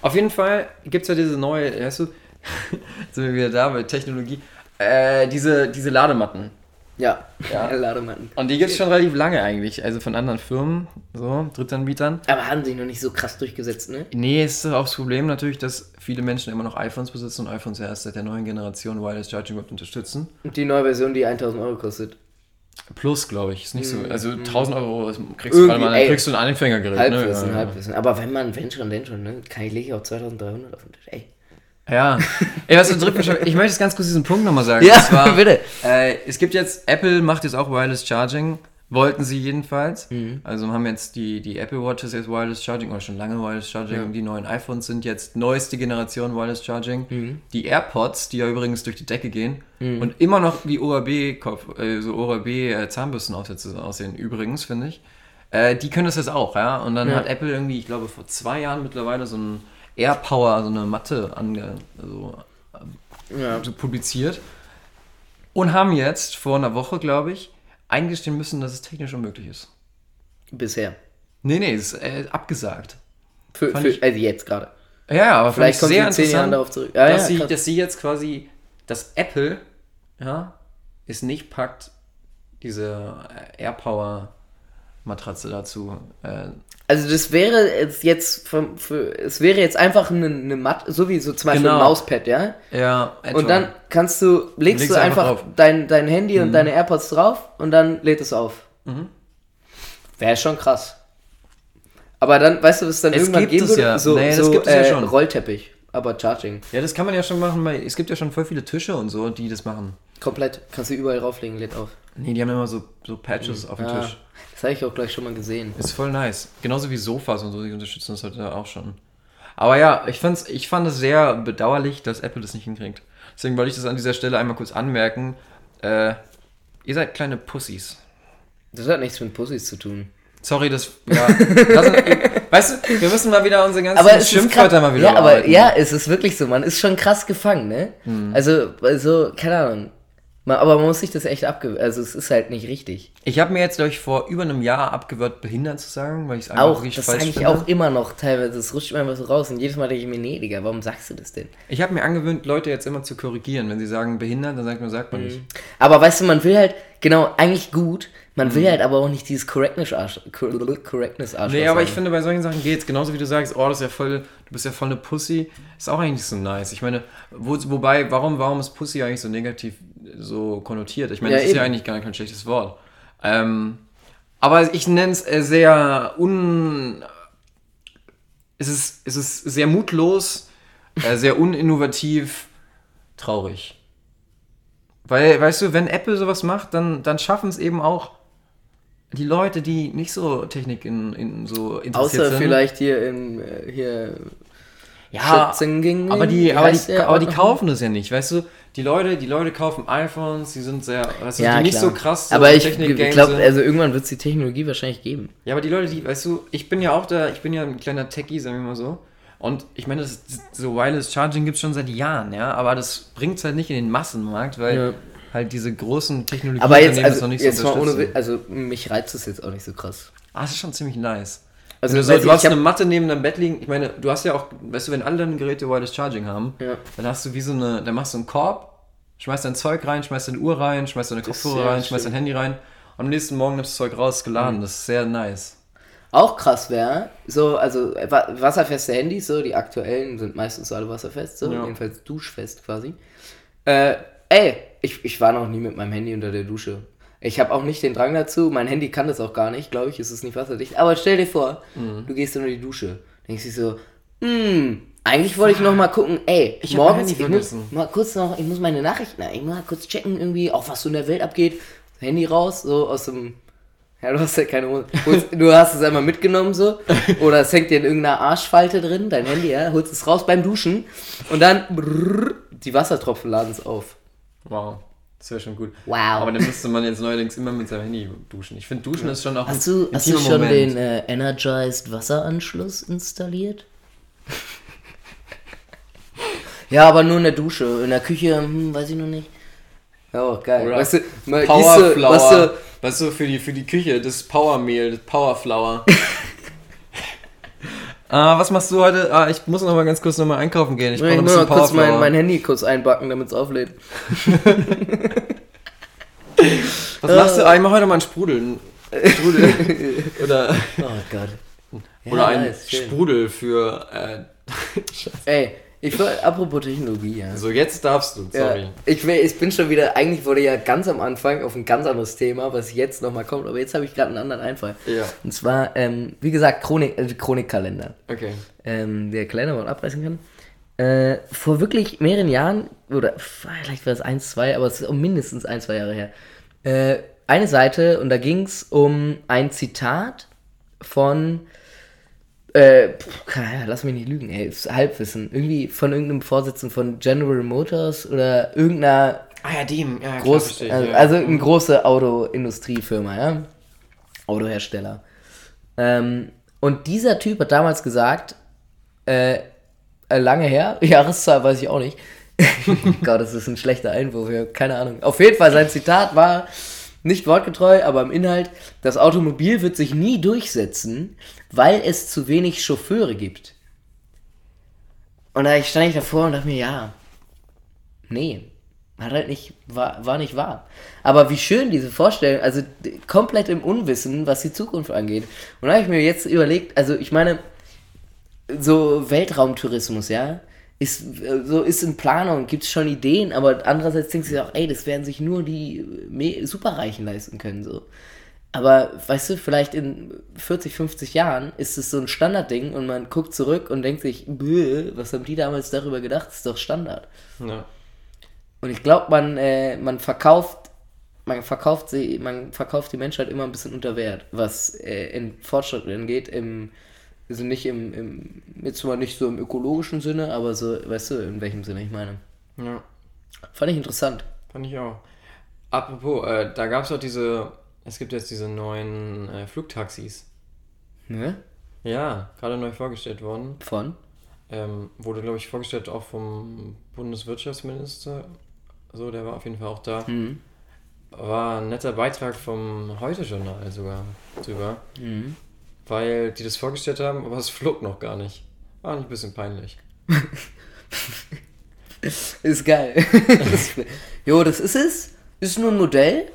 Auf jeden Fall gibt es ja diese neue, weißt du, [LAUGHS] sind wir wieder da bei Technologie, äh, diese, diese Ladematten. Ja, Ja. [LAUGHS] Ladematten. Und die gibt es schon relativ lange eigentlich, also von anderen Firmen, so, Drittanbietern. Aber haben sich noch nicht so krass durchgesetzt, ne? Nee, ist auch das Problem natürlich, dass viele Menschen immer noch iPhones besitzen und iPhones ja erst seit der neuen Generation Wireless Charging überhaupt unterstützen. Und die neue Version, die 1000 Euro kostet. Plus, glaube ich, ist nicht so. Also 1000 Euro kriegst du, Mhm. Mal, ey. kriegst du ein Anfängergerät. Halbwissen, ne? ja, Halbwissen. Aber wenn man, wenn schon, denn schon, ne? Kann ich lege ich auch 2300 auf den Tisch. Ey. Ja. Ey, was du Drittbeschreibung- Ich möchte jetzt ganz kurz diesen Punkt nochmal sagen. Ja, zwar, [LAUGHS] bitte. Äh, es gibt jetzt, Apple macht jetzt auch Wireless Charging. Wollten sie jedenfalls. Mhm. Also haben jetzt die, die Apple Watches jetzt Wireless Charging oder schon lange Wireless Charging. Die neuen iPhones sind jetzt neueste Generation Wireless Charging. Mhm. Die AirPods, die ja übrigens durch die Decke gehen und immer noch wie ORB, Kopf- äh, so ORB äh, Zahnbürstenaufsätze aussehen, übrigens, finde ich. Äh, die können das jetzt auch, ja. Und dann Ja. hat Apple irgendwie, ich glaube, vor zwei Jahren mittlerweile so ein AirPower, so eine Matte ange, also, Ja. so publiziert und haben jetzt vor einer Woche, glaube ich, eingestehen müssen, dass es technisch unmöglich ist. Bisher. Nee, nee, ist äh, abgesagt. Für, für, ich- also jetzt gerade. Ja, aber Vielleicht kommt sehr sie in 10 Jahren darauf zurück. Ja, dass, ja, sie, krass. dass sie jetzt quasi, dass Apple ja, es nicht packt, diese AirPower Matratze dazu. Äh, Also das wäre jetzt, jetzt vom, für, es wäre jetzt einfach eine, eine Matte, so wie so zum Beispiel Genau. ein Mauspad, ja? ja, etwa. Und dann kannst du, legst, Legst du einfach, einfach. Mhm. dein, dein Handy und deine AirPods drauf und dann lädt es auf. Wäre schon krass. Aber dann, weißt du, was es dann Es irgendwann gibt geben es würde? ja. So, Nee, das so ja äh, schon. Rollteppich. aber Charging. Ja, das kann man ja schon machen, weil es gibt ja schon voll viele Tische und so, die das machen. Komplett. Kannst du überall rauflegen, lädt auf. Nee, die haben immer so, so Patches auf dem Ja, Tisch. das habe ich auch gleich schon mal gesehen. Ist voll nice. Genauso wie Sofas und so, die unterstützen das heute auch schon. Aber ja, ich, fand's, ich fand es sehr bedauerlich, dass Apple das nicht hinkriegt. Deswegen wollte ich das an dieser Stelle einmal kurz anmerken. Äh, ihr seid kleine Pussys. Das hat nichts mit Pussys zu tun. Sorry, das. Ja, das weißt du, wir müssen mal wieder unsere ganzen Aber Schimpfwörter mal wieder Ja, aber ja, es ist wirklich so. Man ist schon krass gefangen, ne? Hm. Also, also, keine Ahnung. Aber man muss sich das echt abgewöhnen. Also, es ist halt nicht richtig. Ich habe mir jetzt, glaube ich, vor über einem Jahr abgewöhnt, behindert zu sagen, weil ich es einfach Auch, richtig das falsch sage ich finde. auch immer noch teilweise. Das rutscht mir einfach so raus. Und jedes Mal denke ich mir, nee, Digga, warum sagst du das denn? Ich habe mir angewöhnt, Leute jetzt immer zu korrigieren. Wenn sie sagen behindert, dann sagt man, sagt man nicht. Aber weißt du, man will halt, genau, eigentlich gut. Man will halt aber auch nicht dieses Correctness Arsch. Correctness Arsch. Nee, aber ich finde, bei solchen Sachen geht's. Genauso wie du sagst, oh, das ist ja voll, du bist ja voll eine Pussy. Ist auch eigentlich so nice. Ich meine, wo, wobei, warum, warum ist Pussy eigentlich so negativ so konnotiert? Ich meine, Ja, das ist ja eben. eigentlich gar kein schlechtes Wort. Ähm, aber ich nenne es äh, sehr un... Es ist, es ist sehr mutlos, äh, sehr uninnovativ, traurig. Weil, weißt du, wenn Apple sowas macht, dann, dann schaffen es eben auch die Leute, die nicht so Technik in, in so interessiert Außer sind. vielleicht hier in, äh, hier, ja, Schützingen. aber die, aber, die, aber die kaufen das ja nicht, weißt du? Die Leute, die Leute kaufen iPhones, die sind sehr, weißt du, Ja, die nicht klar. so krass so aber ich, glaube, also irgendwann wird es die Technologie wahrscheinlich geben. Ja, aber die Leute, die, weißt du, ich bin ja auch da, ich bin ja ein kleiner Techie, sagen wir mal so. Und ich meine, das, so Wireless Charging gibt es schon seit Jahren, ja, aber das bringt es halt nicht in den Massenmarkt, weil Ja. Halt diese großen Technologien Aber jetzt, also, noch nicht jetzt so mal ohne, also mich reizt es jetzt auch nicht so krass. Ah, das ist schon ziemlich nice. Also du, so, du ich, hast ich eine Matte neben deinem Bett liegen. Ich meine, du hast ja auch, weißt du, wenn alle deine Geräte Wireless Charging haben, Ja. dann hast du wie so eine, dann machst du einen Korb, schmeißt dein Zeug rein, schmeißt deine Uhr rein, schmeißt deine Kopfhörer rein, schmeißt dein Handy rein. Und am nächsten Morgen nimmst du das Zeug raus, geladen. Mhm. Das ist sehr nice. Auch krass wäre, so, also wa- wasserfeste Handys, so, die aktuellen sind meistens so alle wasserfest, so, Ja. jedenfalls duschfest quasi. Äh, ey, ich, ich war noch nie mit meinem Handy unter der Dusche. Ich habe auch nicht den Drang dazu, mein Handy kann das auch gar nicht, glaube ich, ist es nicht wasserdicht. Aber stell dir vor, Mhm. du gehst unter die Dusche, denkst du so, hm, eigentlich wollte ich noch mal gucken, ey, Ich morgens, ich muss mal kurz noch, ich muss meine Nachrichten, ich muss mal kurz checken irgendwie, auch was so in der Welt abgeht. Handy raus, so aus dem ja, du hast ja keine Hose. Du hast es einmal mitgenommen so. Oder es hängt dir in irgendeiner Arschfalte drin, dein Handy, ja. Holst es raus beim Duschen. Und dann brrr, die Wassertropfen laden es auf. Wow. Das wäre schon gut. Wow. Aber dann müsste man jetzt neuerdings immer mit seinem Handy duschen. Ich finde, Duschen ist schon auch Hast du, ein hast du schon Moment. den äh, Energized Wasseranschluss installiert? [LAUGHS] ja, aber nur in der Dusche. In der Küche, hm, weiß ich noch nicht. Ja, geil. Oder weißt du, Powerflower. weißt du, weißt du, für die, für die Küche, das Powermehl, das Powerflower. [LAUGHS] ah, was machst du heute? Ah, ich muss noch mal ganz kurz noch mal einkaufen gehen. Ich ich brauche ein muss mal bisschen kurz mein, Powerflower. mein Handy kurz einbacken, damit es auflädt. [LAUGHS] was machst du? Ah, ich mach heute mal einen Sprudel. Sprudel. [LAUGHS] Oder, Oh Gott. Ja, oder ein nice. Sprudel für... Äh, [LAUGHS] Ey, ich will, apropos Technologie, ja. so, jetzt darfst du. Sorry. Ja, ich, will, ich bin schon wieder, eigentlich wurde ja ganz am Anfang auf ein ganz anderes Thema, was jetzt nochmal kommt, aber jetzt habe ich gerade einen anderen Einfall. Ja. Und zwar, ähm, wie gesagt, Chronik, äh, Chronikkalender. Okay. Ähm, der Kalender, wo man abreißen kann. Äh, vor wirklich mehreren Jahren, oder vielleicht war es eins, zwei, aber es ist auch mindestens ein, zwei Jahre her, äh, eine Seite und da ging es um ein Zitat von, äh, pf, keine Ahnung, lass mich nicht lügen, ey, ist Halbwissen, irgendwie von irgendeinem Vorsitzenden von General Motors oder irgendeiner Ah ja, dem. Ja, klar, groß, verstehe ich, also, ja. also eine große Autoindustriefirma, ja, Autohersteller. Ähm, und dieser Typ hat damals gesagt, äh, äh, lange her, [LAUGHS] Jahreszahl weiß ich auch nicht. [LAUGHS] Gott, das ist ein schlechter Einwurf, ja, keine Ahnung. Auf jeden Fall, sein Zitat war nicht wortgetreu, aber im Inhalt, das Automobil wird sich nie durchsetzen, weil es zu wenig Chauffeure gibt. Und da stand ich davor und dachte mir, ja, nee, hat halt nicht, war, war nicht wahr. Aber wie schön diese Vorstellung, also komplett im Unwissen, was die Zukunft angeht. Und da habe ich mir jetzt überlegt, also ich meine, so Weltraumtourismus, ja, ist, äh, so ist in Planung, gibt es schon Ideen, aber andererseits denkst du dir auch, ey, das werden sich nur die äh, Superreichen leisten können, so. Aber weißt du, vielleicht in 40, 50 Jahren ist es so ein Standardding und man guckt zurück und denkt sich, "Bäh, was haben die damals darüber gedacht? Das ist doch Standard. Ja. Und ich glaube, man, äh, man verkauft, man verkauft sie, man verkauft die Menschheit immer ein bisschen unter Wert, was äh, in Fortschritt angeht, im, also nicht im, im, jetzt mal nicht so im ökologischen Sinne, aber so, weißt du, in welchem Sinne ich meine. ja. Fand ich interessant. Fand ich auch. Apropos, äh, da gab es auch diese, es gibt jetzt diese neuen äh, Flugtaxis. Ne? Ja, gerade neu vorgestellt worden. Von? Ähm, wurde, glaube ich, vorgestellt auch vom Bundeswirtschaftsminister. So, der war auf jeden Fall auch da. Mhm. War ein netter Beitrag vom Heute-Journal sogar drüber. Mhm. Weil die das vorgestellt haben, aber es flog noch gar nicht. War nicht ein bisschen peinlich. [LAUGHS] Ist geil. [LAUGHS] jo, das ist es. Ist nur ein Modell,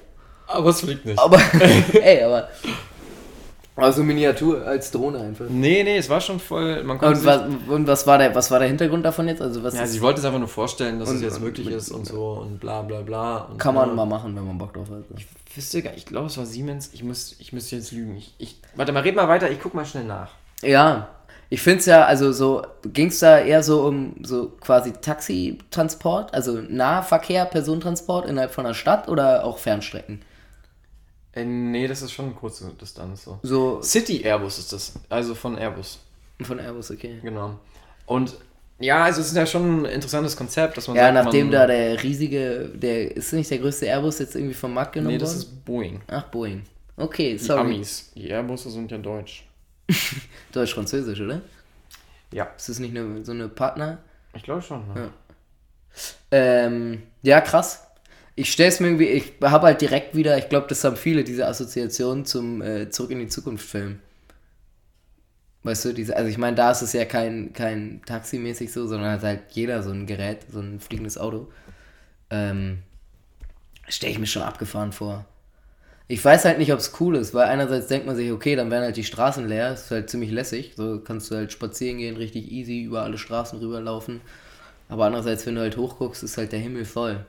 Aber es fliegt nicht. aber [LAUGHS] ey, aber also Miniatur als Drohne einfach. Nee, nee, es war schon voll. Man Und was, und was war der was war der Hintergrund davon jetzt? Also was ja, ist, sie wollte es einfach nur vorstellen, dass Und- es jetzt möglich ist und so und bla bla bla. Und kann man ja. mal machen, wenn man Bock drauf hat. Ich wüsste gar ich glaube, es war Siemens. Ich, muss, ich müsste jetzt lügen. Ich, ich, warte mal, red mal weiter, ich guck mal schnell nach. Ja, ich finde es ja, also so, ging es da eher so um so quasi Taxitransport, also Nahverkehr, Personentransport innerhalb von einer Stadt oder auch Fernstrecken? Äh, nee, das ist schon eine kurze Distanz so. So City Airbus ist das. Also von Airbus. von Airbus, okay. Genau. Und ja, also es ist ja schon ein interessantes Konzept, dass man Ja, sagt, nachdem man, da der riesige, der ist nicht der größte Airbus jetzt irgendwie vom Markt genommen Nee, das worden? ist Boeing. Ach, Boeing. Okay, Die sorry. Amis. Die Airbusse sind ja deutsch. [LAUGHS] Deutsch-Französisch, oder? Ja. Ist das nicht eine, so eine Partner? Ich glaube schon. Ne? Ja. Ähm, ja, krass. Ich stell's mir irgendwie, ich habe halt direkt wieder, ich glaube, das haben viele, diese Assoziation zum äh, Zurück in die Zukunft Film. Weißt du, diese, also ich meine, da ist es ja kein, kein Taxi-mäßig so, sondern hat halt jeder so ein Gerät, so ein fliegendes Auto. Ähm, stelle ich mir schon abgefahren vor. Ich weiß halt nicht, ob es cool ist, weil einerseits denkt man sich, okay, dann werden halt die Straßen leer, ist halt ziemlich lässig, so kannst du halt spazieren gehen, richtig easy über alle Straßen rüberlaufen. Aber andererseits, wenn du halt hochguckst, ist halt der Himmel voll.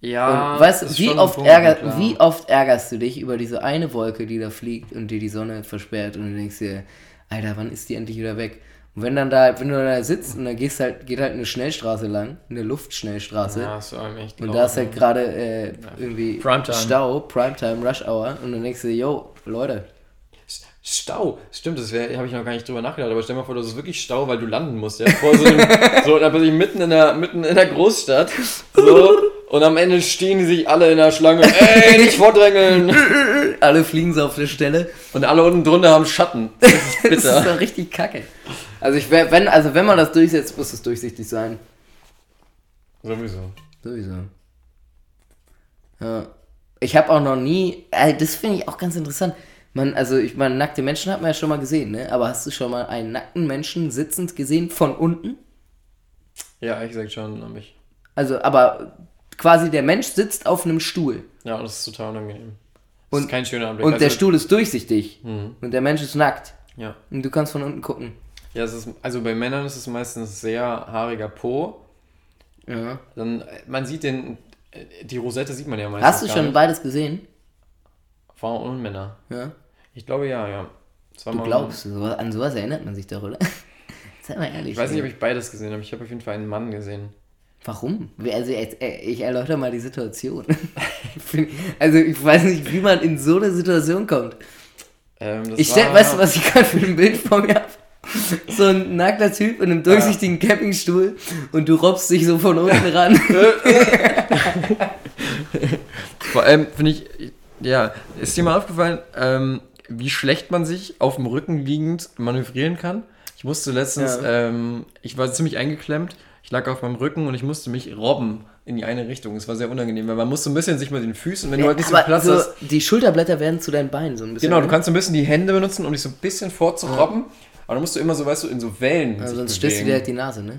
Ja, Und weißt wie oft, Punkt, ärger, klar. wie oft ärgerst du dich über diese eine Wolke, die da fliegt und dir die Sonne versperrt und du denkst dir, Alter, wann ist die endlich wieder weg? Und wenn dann da, wenn du da sitzt und dann gehst halt, geht halt eine Schnellstraße lang, eine Luftschnellstraße, Ja, ist echt und da ist halt gerade äh, irgendwie Primetime. Stau, Primetime, Rush Hour und dann denkst du, yo, Leute, Stau, stimmt, das habe ich noch gar nicht drüber nachgedacht, aber stell dir mal vor, das ist wirklich Stau, weil du landen musst, ja, vor so einem, [LAUGHS] so, da bin ich mitten in der, mitten in der Großstadt, so, [LAUGHS] und am Ende stehen die sich alle in der Schlange, [LAUGHS] ey, nicht vordrängeln, [LAUGHS] alle fliegen so auf der Stelle. und alle unten drunter haben Schatten, [LAUGHS] das ist Das ist bitter. doch richtig kacke. Also ich wenn, also wenn man das durchsetzt, muss es durchsichtig sein. Sowieso. Sowieso. Ja. Ich habe auch noch nie, äh, das finde ich auch ganz interessant. Man, also ich meine, nackte Menschen hat man ja schon mal gesehen, ne? Aber hast du schon mal einen nackten Menschen sitzend gesehen von unten? Ja, ehrlich gesagt schon, hab ich. Also, aber quasi der Mensch sitzt auf einem Stuhl Ja, das ist total unangenehm. Das Und- ist kein schöner Anblick. und der Also- Stuhl ist durchsichtig Mhm. und der Mensch ist nackt Ja. und du kannst von unten gucken. Ja, ist, also bei Männern ist es meistens sehr haariger Po. Ja. Dann, man sieht den, die Rosette sieht man ja meistens Hast du schon nicht. beides gesehen? Frauen und Männer. Ja. Ich glaube ja, ja. Du glaubst, an sowas erinnert man sich doch, oder? [LAUGHS] Sei mal ehrlich. Ich weiß nicht, ob ich beides gesehen habe. Ich habe auf jeden Fall einen Mann gesehen. Warum? Also äh, ich erläutere mal die Situation. [LAUGHS] also ich weiß nicht, wie man in so eine Situation kommt. Ähm, Ich stell, weißt du, was ich gerade für ein Bild vor mir habe? So ein nackter Typ in einem durchsichtigen Campingstuhl und du robbst dich so von unten [LAUGHS] ran. [LAUGHS] Vor allem finde ich, ja, ist dir mal aufgefallen, ähm, wie schlecht man sich auf dem Rücken liegend manövrieren kann? Ich musste letztens, ähm, ich war ziemlich eingeklemmt, ich lag auf meinem Rücken und ich musste mich robben in die eine Richtung. Es war sehr unangenehm, weil man muss so ein bisschen sich mit den Füßen, wenn du halt nicht so Platz so, hast. die Schulterblätter werden zu deinen Beinen so ein bisschen. Genau, du ne? kannst so ein bisschen die Hände benutzen, um dich so ein bisschen vorzurobben. Aber dann musst du immer so, weißt du, in so Wellen. also sonst stößt du dir halt die Nase, ne?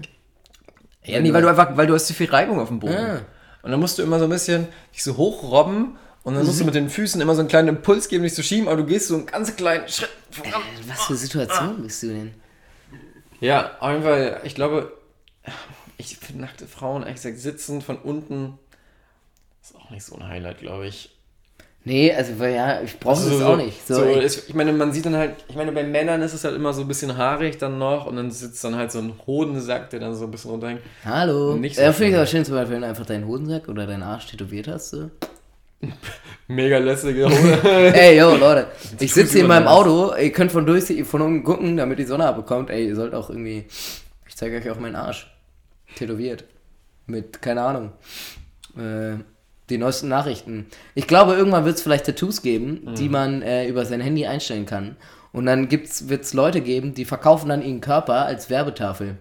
Ja, nee, weil du einfach, weil du hast zu viel Reibung auf dem Boden. Ah. Und dann musst du immer so ein bisschen dich so hochrobben und dann Mhm. musst du mit den Füßen immer so einen kleinen Impuls geben, dich zu schieben, aber du gehst so einen ganz kleinen Schritt voran. Äh, Was für Situation bist du denn? Ja, auf jeden Fall, ich glaube, ich finde nackte Frauen, ehrlich gesagt, sitzen von unten, ist auch nicht so ein Highlight, glaube ich. Nee, also ja, ich brauche Also das so, auch nicht. So, So, ist, ich meine, man sieht dann halt, ich meine, bei Männern ist es halt immer so ein bisschen haarig dann noch und dann sitzt dann halt so ein Hodensack, der dann so ein bisschen runterhängt. hallo. nicht so ja, finde ich aber schön, zum Beispiel, wenn du einfach deinen Hodensack oder deinen Arsch tätowiert hast. So. [LAUGHS] Mega lässige Hode. [LAUGHS] Ey, yo, Leute, ich sitze hier in meinem. Auto, ihr könnt von durch von unten gucken, damit die Sonne abbekommt. Ey, ihr sollt auch irgendwie, ich zeige euch auch meinen Arsch. Tätowiert. Mit, keine Ahnung, äh, die neuesten Nachrichten. Ich glaube, irgendwann wird es vielleicht Tattoos geben, Mhm. die man äh, über sein Handy einstellen kann. Und dann wird es Leute geben, die verkaufen dann ihren Körper als Werbetafel.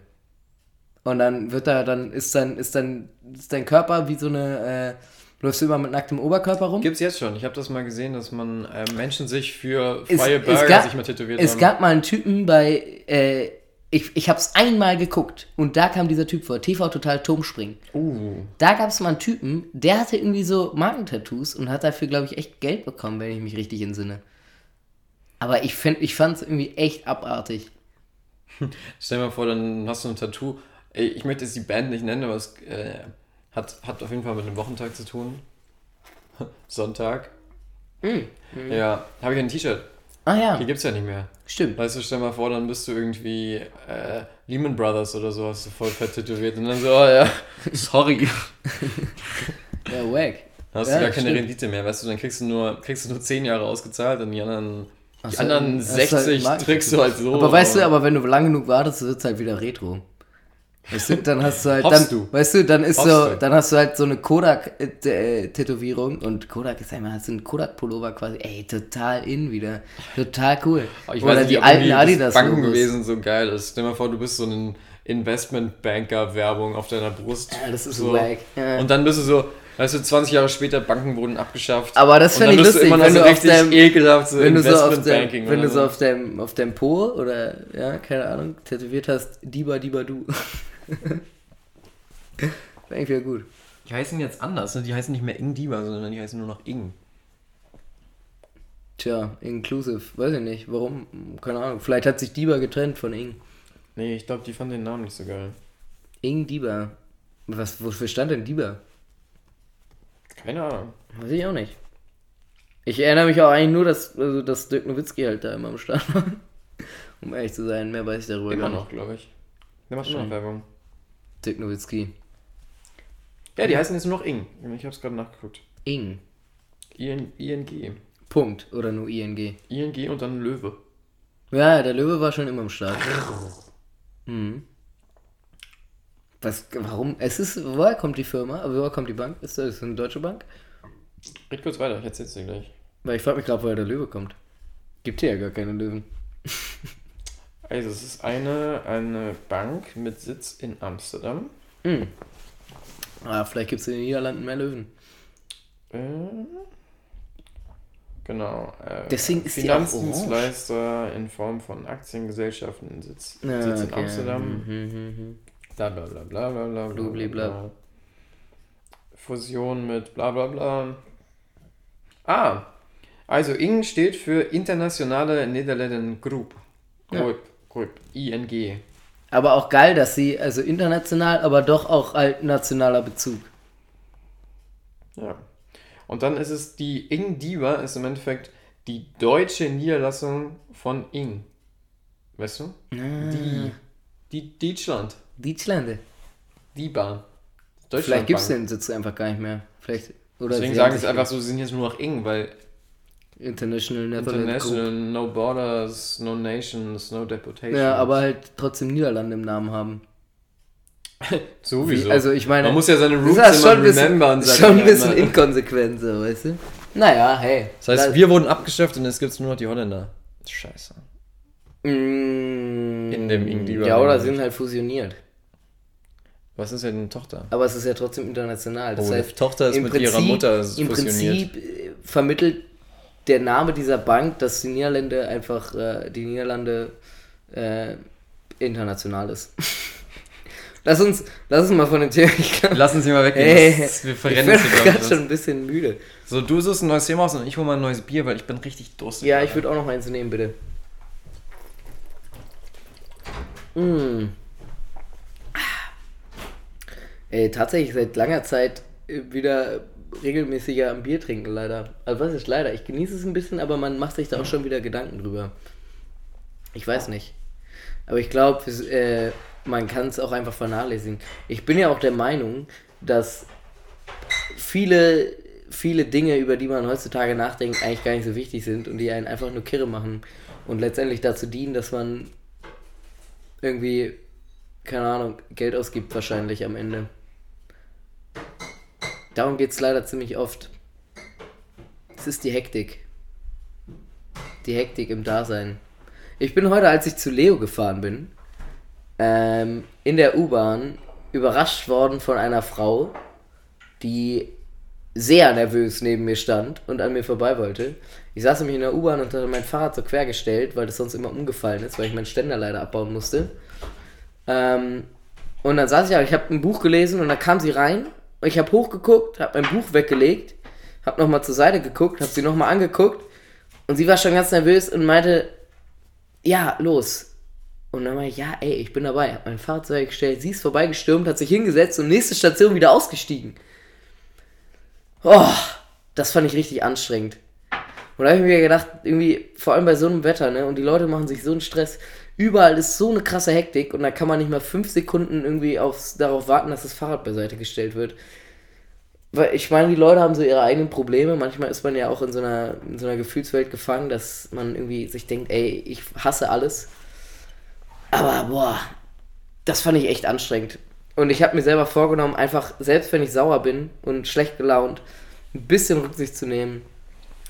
Und dann wird da, dann ist dann, ist dann, ist dein Körper wie so eine, äh, läufst du immer mit nacktem Oberkörper rum? Gibt's jetzt schon. Ich habe das mal gesehen, dass man äh, Menschen sich für Es- freie es Burger gab- sich mal tätowiert Es haben. gab mal einen Typen bei, äh, ich, ich habe es einmal geguckt und da kam dieser Typ vor, TV Total Turmspringen. uh, Da gab es mal einen Typen, der hatte irgendwie so Markentattoos und hat dafür, glaube ich, echt Geld bekommen, wenn ich mich richtig entsinne. Aber ich, find, ich fand es irgendwie echt abartig. [LAUGHS] stell dir mal vor, dann hast du ein Tattoo. Ich möchte jetzt die Band nicht nennen, aber es äh, hat, hat auf jeden Fall mit dem Wochentag zu tun. [LAUGHS] Sonntag. Mm, Ja, habe ich ein T-Shirt. Ah ja, Die gibt's ja nicht mehr. stimmt. Weißt du, stell mal vor, dann bist du irgendwie äh, Lehman Brothers oder so, hast du voll fett tätowiert und dann so, oh ja, [LAUGHS] sorry. [LAUGHS] Ja, wack. Dann hast Ja, du gar keine stimmt. Rendite mehr, weißt du, dann kriegst du nur, kriegst du nur 10 Jahre ausgezahlt und die anderen, die so, anderen das ist halt 60 Marketing. trickst du halt so. Aber weißt du, aber wenn du lang genug wartest, wird es halt wieder Retro. Weißt du, dann hast du halt, dann, du. weißt du, dann ist Hoffst so, du. dann hast du halt so eine Kodak-Tätowierung und Kodak ist einmal, hast du einen Kodak-Pullover quasi, ey, total in wieder, total cool. Ich Oder weiß nicht, die alten Adidas das Banken gewesen so geil ist. Stell dir mal vor, du bist so ein Investmentbanker-Werbung auf deiner Brust. Ja, das ist so. wack. Ja. Und dann bist du so, weißt du, 20 Jahre später, Banken wurden abgeschafft. Aber das finde ich lustig, immer wenn so du deinem, ekelhaft so wenn du so auf deinem, wenn du so auf deinem, auf deinem Po oder, ja, keine Ahnung, tätowiert hast, Diba, Diba, Du. Wäre eigentlich wieder gut. Die heißen jetzt anders, ne? die heißen nicht mehr Ing Diva, sondern die heißen nur noch Ing. Tja, inclusive, weiß ich nicht, warum, keine Ahnung, vielleicht hat sich Diba getrennt von Ing. Nee, ich glaube, die fanden den Namen nicht so geil. Ing Diba. Was, wofür stand denn Diba? Keine Ahnung. Weiß ich auch nicht. Ich erinnere mich auch eigentlich nur, dass, also, dass Dirk Nowitzki halt da immer am Start war. [LAUGHS] Um ehrlich zu sein, mehr weiß ich darüber Immer gar nicht. noch, glaube ich. Der macht immer Schon. noch Werbung. Dirk Nowitzki. Ja, die heißen jetzt nur noch Ing. Ich habe es gerade nachgeguckt. Ing. IN, ING. Punkt. Oder nur ING. ING und dann Löwe. Ja, der Löwe war schon immer am Start. Mhm. Was, warum? Es ist, woher kommt die Firma? Woher kommt die Bank? Ist das eine deutsche Bank? Red kurz weiter, ich erzähl's dir gleich. Weil ich frage mich gerade, woher der Löwe kommt. Gibt hier ja gar keine Löwen. [LAUGHS] Also, es ist eine, eine Bank mit Sitz in Amsterdam. Mhm. Ah, vielleicht gibt es in den Niederlanden mehr Löwen. Äh, genau. Äh, Deswegen ist die auch Finanzdienstleister in Form von Aktiengesellschaften in Sitz, Ja, Sitz in okay. Amsterdam. Mhm, mhm, mhm. Bla bla bla bla bla bla bla bla. Fusion mit bla bla bla. Ah, also ING steht für Internationale Nederlanden Groep. Ja. Groep, Groep, ING. Aber auch geil, dass sie, also international, aber doch auch halt nationaler Bezug. Ja. Und dann ist es die ING Diva, ist im Endeffekt die deutsche Niederlassung von ING. Weißt du? Die, die Deutschland. Deutschlande. Die Bahn. Vielleicht gibt es den Sitz einfach gar nicht mehr. Vielleicht. Oder Deswegen sagen sie sich einfach so, sie sind jetzt nur noch ING, weil International Netherlands International, no borders, no nations, no Group. deportations. Ja, aber halt trotzdem Niederlande im Namen haben. [LAUGHS] Sowieso. Wie, also ich meine, Man muss ja seine das Roots ist immer schon bisschen, remembern. sagt schon ein bisschen inkonsequent, so, weißt du? Naja, hey. Das heißt, wir wurden abgeschafft und jetzt gibt es nur noch die Holländer. Scheiße. Mm, In dem Ingdiba- Ja, oder sind halt fusioniert. Was ist denn Tochter? Aber es ist ja trotzdem international. Das Oh, heißt, Tochter ist im mit Prinzip, ihrer Mutter Im fusioniert. Prinzip äh, vermittelt der Name dieser Bank, dass die Niederlande einfach, äh, die Niederlande äh, international ist. [LAUGHS] lass uns, lass uns mal von dem Thema. Ich glaub, Lass uns hier mal weggehen. Hey, das, wir ich verrennen bin uns hier, glaub gerade ich, schon ein bisschen müde. So, du suchst ein neues Thema aus und ich hole mal ein neues Bier, weil ich bin richtig durstig. Ja, ich würde auch noch eins nehmen, bitte. Mm. Ey, tatsächlich seit langer Zeit äh, wieder regelmäßiger am Bier trinken, leider. Also was ist leider? Ich genieße es ein bisschen, aber man macht sich da auch schon wieder Gedanken drüber. Ich weiß nicht. Aber ich glaube, äh, man kann es auch einfach vernachlässigen. Ich bin ja auch der Meinung, dass viele, viele Dinge, über die man heutzutage nachdenkt, eigentlich gar nicht so wichtig sind und die einen einfach nur kirre machen und letztendlich dazu dienen, dass man irgendwie, keine Ahnung, Geld ausgibt wahrscheinlich am Ende. Darum geht es leider ziemlich oft. Es ist die Hektik. Die Hektik im Dasein. Ich bin heute, als ich zu Leo gefahren bin, ähm, in der U-Bahn überrascht worden von einer Frau, die sehr nervös neben mir stand und an mir vorbei wollte. Ich saß nämlich in der U-Bahn und hatte mein Fahrrad so quergestellt, weil das sonst immer umgefallen ist, weil ich meinen Ständer leider abbauen musste. Ähm, und dann saß ich ich habe ein Buch gelesen und dann kam sie rein ich habe hochgeguckt, habe mein Buch weggelegt, habe nochmal zur Seite geguckt, habe sie nochmal angeguckt und sie war schon ganz nervös und meinte, ja, los. Und dann war ich, ja, ey, ich bin dabei. Hab mein Fahrzeug gestellt, sie ist vorbeigestürmt, hat sich hingesetzt und nächste Station wieder ausgestiegen. Oh, das fand ich richtig anstrengend. Und da habe ich mir gedacht, irgendwie, vor allem bei so einem Wetter, ne, und die Leute machen sich so einen Stress. Überall ist so eine krasse Hektik und da kann man nicht mal fünf Sekunden irgendwie aufs, darauf warten, dass das Fahrrad beiseite gestellt wird. Weil ich meine, die Leute haben so ihre eigenen Probleme. Manchmal ist man ja auch in so einer, in so einer Gefühlswelt gefangen, dass man irgendwie sich denkt, ey, ich hasse alles. Aber boah, das fand ich echt anstrengend. Und ich habe mir selber vorgenommen, einfach, selbst wenn ich sauer bin und schlecht gelaunt, ein bisschen Rücksicht zu nehmen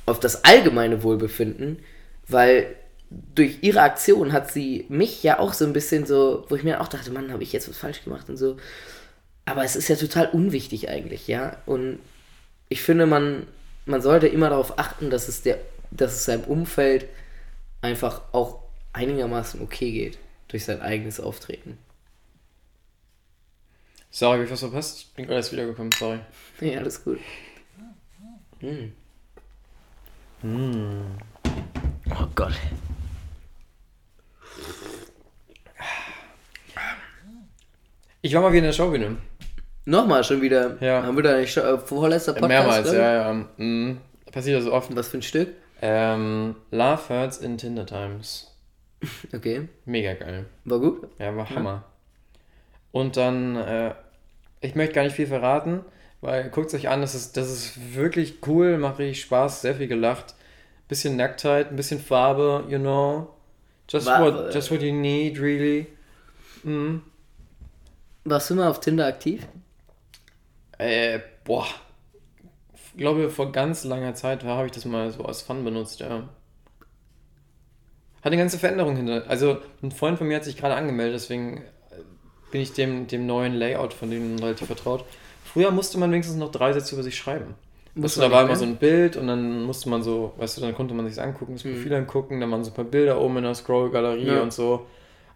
auf das allgemeine Wohlbefinden, weil durch ihre Aktion hat sie mich ja auch so ein bisschen so, wo ich mir auch dachte, Mann, habe ich jetzt was falsch gemacht und so. Aber es ist ja total unwichtig eigentlich, ja. Und ich finde, man, man sollte immer darauf achten, dass es, der, dass es seinem Umfeld einfach auch einigermaßen okay geht durch sein eigenes Auftreten. Sorry, hab ich was verpasst? Ich bin gerade erst wiedergekommen, sorry. [LAUGHS] Ja, alles gut. Hm. Hm. Oh Gott. Ich war mal wieder in der Schaubühne. Nochmal schon wieder. Ja. Haben wir da nicht äh, vorletzter Podcast? Mehrmals, ja, ja. Mhm. Passiert so oft. Was für ein Stück? Ähm, Love Hurts in Tinder Times. [LAUGHS] Okay. Mega geil. War gut? Ja, war Hammer. Und dann, äh, ich möchte gar nicht viel verraten, weil guckt es euch an, das ist, das ist wirklich cool, macht richtig Spaß, sehr viel gelacht. Bisschen Nacktheit, ein bisschen Farbe, you know. Just, War- what, just what you need, really. Mhm. Warst du mal auf Tinder aktiv? Äh, boah. Ich glaube, vor ganz langer Zeit habe ich das mal so als Fun benutzt, ja. Hat eine ganze Veränderung hinter. Also, ein Freund von mir hat sich gerade angemeldet, deswegen äh, bin ich dem, dem neuen Layout von denen relativ vertraut. Früher musste man wenigstens noch drei Sätze über sich schreiben. Muss Musste, da war immer so mehr? ein Bild und dann musste man so, weißt du, dann konnte man sich angucken, das Profil angucken, dann waren so ein paar Bilder oben in der Scroll-Galerie Ja. und so.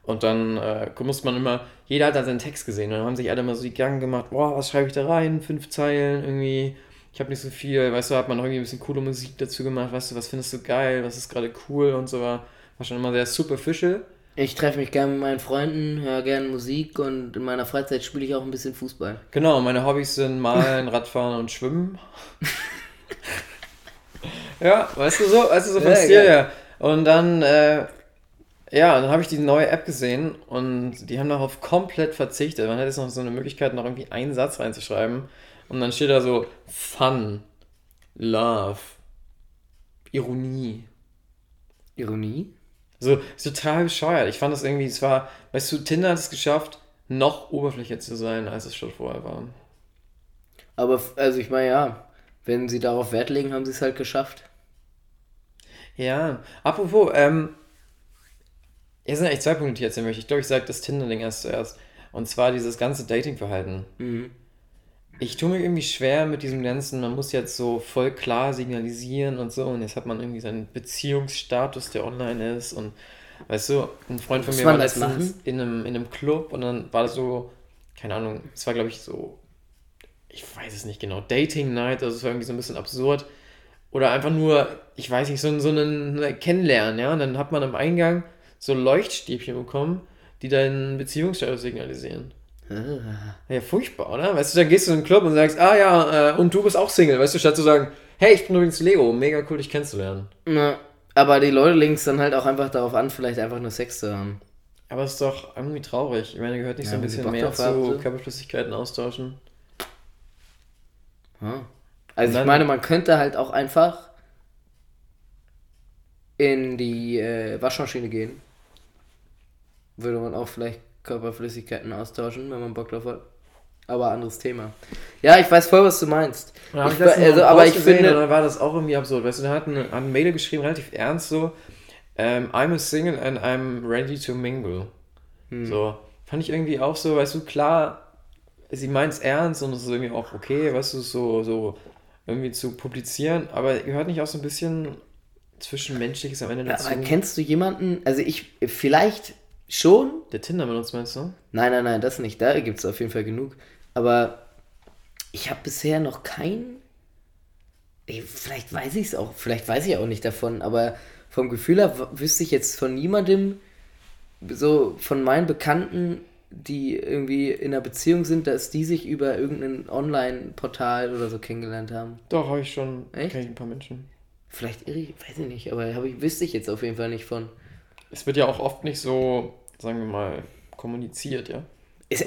Und dann äh, musste man immer, jeder hat dann seinen Text gesehen und dann haben sich alle immer so die Gedanken gemacht, boah, was schreibe ich da rein? Fünf Zeilen irgendwie, ich habe nicht so viel, weißt du, hat man irgendwie ein bisschen coole Musik dazu gemacht, weißt du, was findest du geil, was ist gerade cool und so war, war schon immer sehr superficial. Ich treffe mich gerne mit meinen Freunden, höre gerne Musik und in meiner Freizeit spiele ich auch ein bisschen Fußball. Genau, meine Hobbys sind Malen, [LAUGHS] Radfahren und Schwimmen. [LAUGHS] ja, weißt du so, weißt du so Ja, Stil her. Und dann, äh, ja, dann habe ich die neue App gesehen und die haben darauf komplett verzichtet. Man hat jetzt noch so eine Möglichkeit, noch irgendwie einen Satz reinzuschreiben. Und dann steht da so Fun, Love, Ironie. Ironie? So, total bescheuert. Ich fand das irgendwie, es war, weißt du, Tinder hat es geschafft, noch oberflächlicher zu sein, als es schon vorher war. Aber, also ich meine, ja, wenn sie darauf Wert legen, haben sie es halt geschafft. Ja, apropos, ähm, hier sind eigentlich zwei Punkte, die ich erzählen möchte. Ich glaube, ich sage das Tinder-Ding erst zuerst. Und zwar dieses ganze Dating-Verhalten. Mhm. Ich tue mir irgendwie schwer mit diesem ganzen, man muss jetzt so voll klar signalisieren und so. Und jetzt hat man irgendwie seinen Beziehungsstatus, der online ist. Und weißt du, ein Freund von Muss mir war letztens in einem, in einem Club und dann war das so, keine Ahnung, es war glaube ich so, ich weiß es nicht genau, Dating Night, also es war irgendwie so ein bisschen absurd. Oder einfach nur, ich weiß nicht, so, ein- so ein Kennenlernen, ja. Und dann hat man am Eingang so Leuchtstäbchen bekommen, die deinen Beziehungsstatus signalisieren. Ja, furchtbar, oder? Weißt du, dann gehst du in den Club und sagst, ah ja, äh, und du bist auch Single, weißt du, statt zu sagen, hey, ich bin übrigens Lego, mega cool, dich kennenzulernen. Na, aber die Leute legen es dann halt auch einfach darauf an, vielleicht einfach nur Sex zu haben. Aber es ist doch irgendwie traurig. Ich meine, gehört nicht Ja, so ein bisschen mehr zu so. Körperflüssigkeiten austauschen? Ja. Also ich meine, man könnte halt auch einfach in die äh, Waschmaschine gehen. Würde man auch vielleicht Körperflüssigkeiten austauschen, wenn man Bock drauf hat. Aber anderes Thema. Ja, ich weiß voll, was du meinst. Ja, Ich ich wa- also, aber ich gesehen, finde- dann war das auch irgendwie absurd. Weißt du, da hat eine, hat eine Mail geschrieben, relativ ernst so, ähm, I'm a single and I'm ready to mingle. Hm. So, fand ich irgendwie auch so, weißt du, klar, sie meint es ernst und es ist irgendwie auch okay, weißt du, so, so irgendwie zu publizieren, aber gehört nicht auch so ein bisschen Zwischenmenschliches am Ende dazu? aber kennst du jemanden, also ich, vielleicht schon, Der Tinder benutzt, meinst du? Nein, nein, nein, das nicht. Da gibt es auf jeden Fall genug. Aber ich habe bisher noch keinen. Ey, Vielleicht weiß ich es auch, vielleicht weiß ich auch nicht davon, aber vom Gefühl her wüsste ich jetzt von niemandem, so von meinen Bekannten, die irgendwie in einer Beziehung sind, dass die sich über irgendein Online-Portal oder so kennengelernt haben. Doch, habe ich schon. Echt? Kenn ich ein paar Menschen. Vielleicht irre ich, weiß ich nicht, aber ich, wüsste ich jetzt auf jeden Fall nicht von. Es wird ja auch oft nicht so, sagen wir mal, kommuniziert, ja?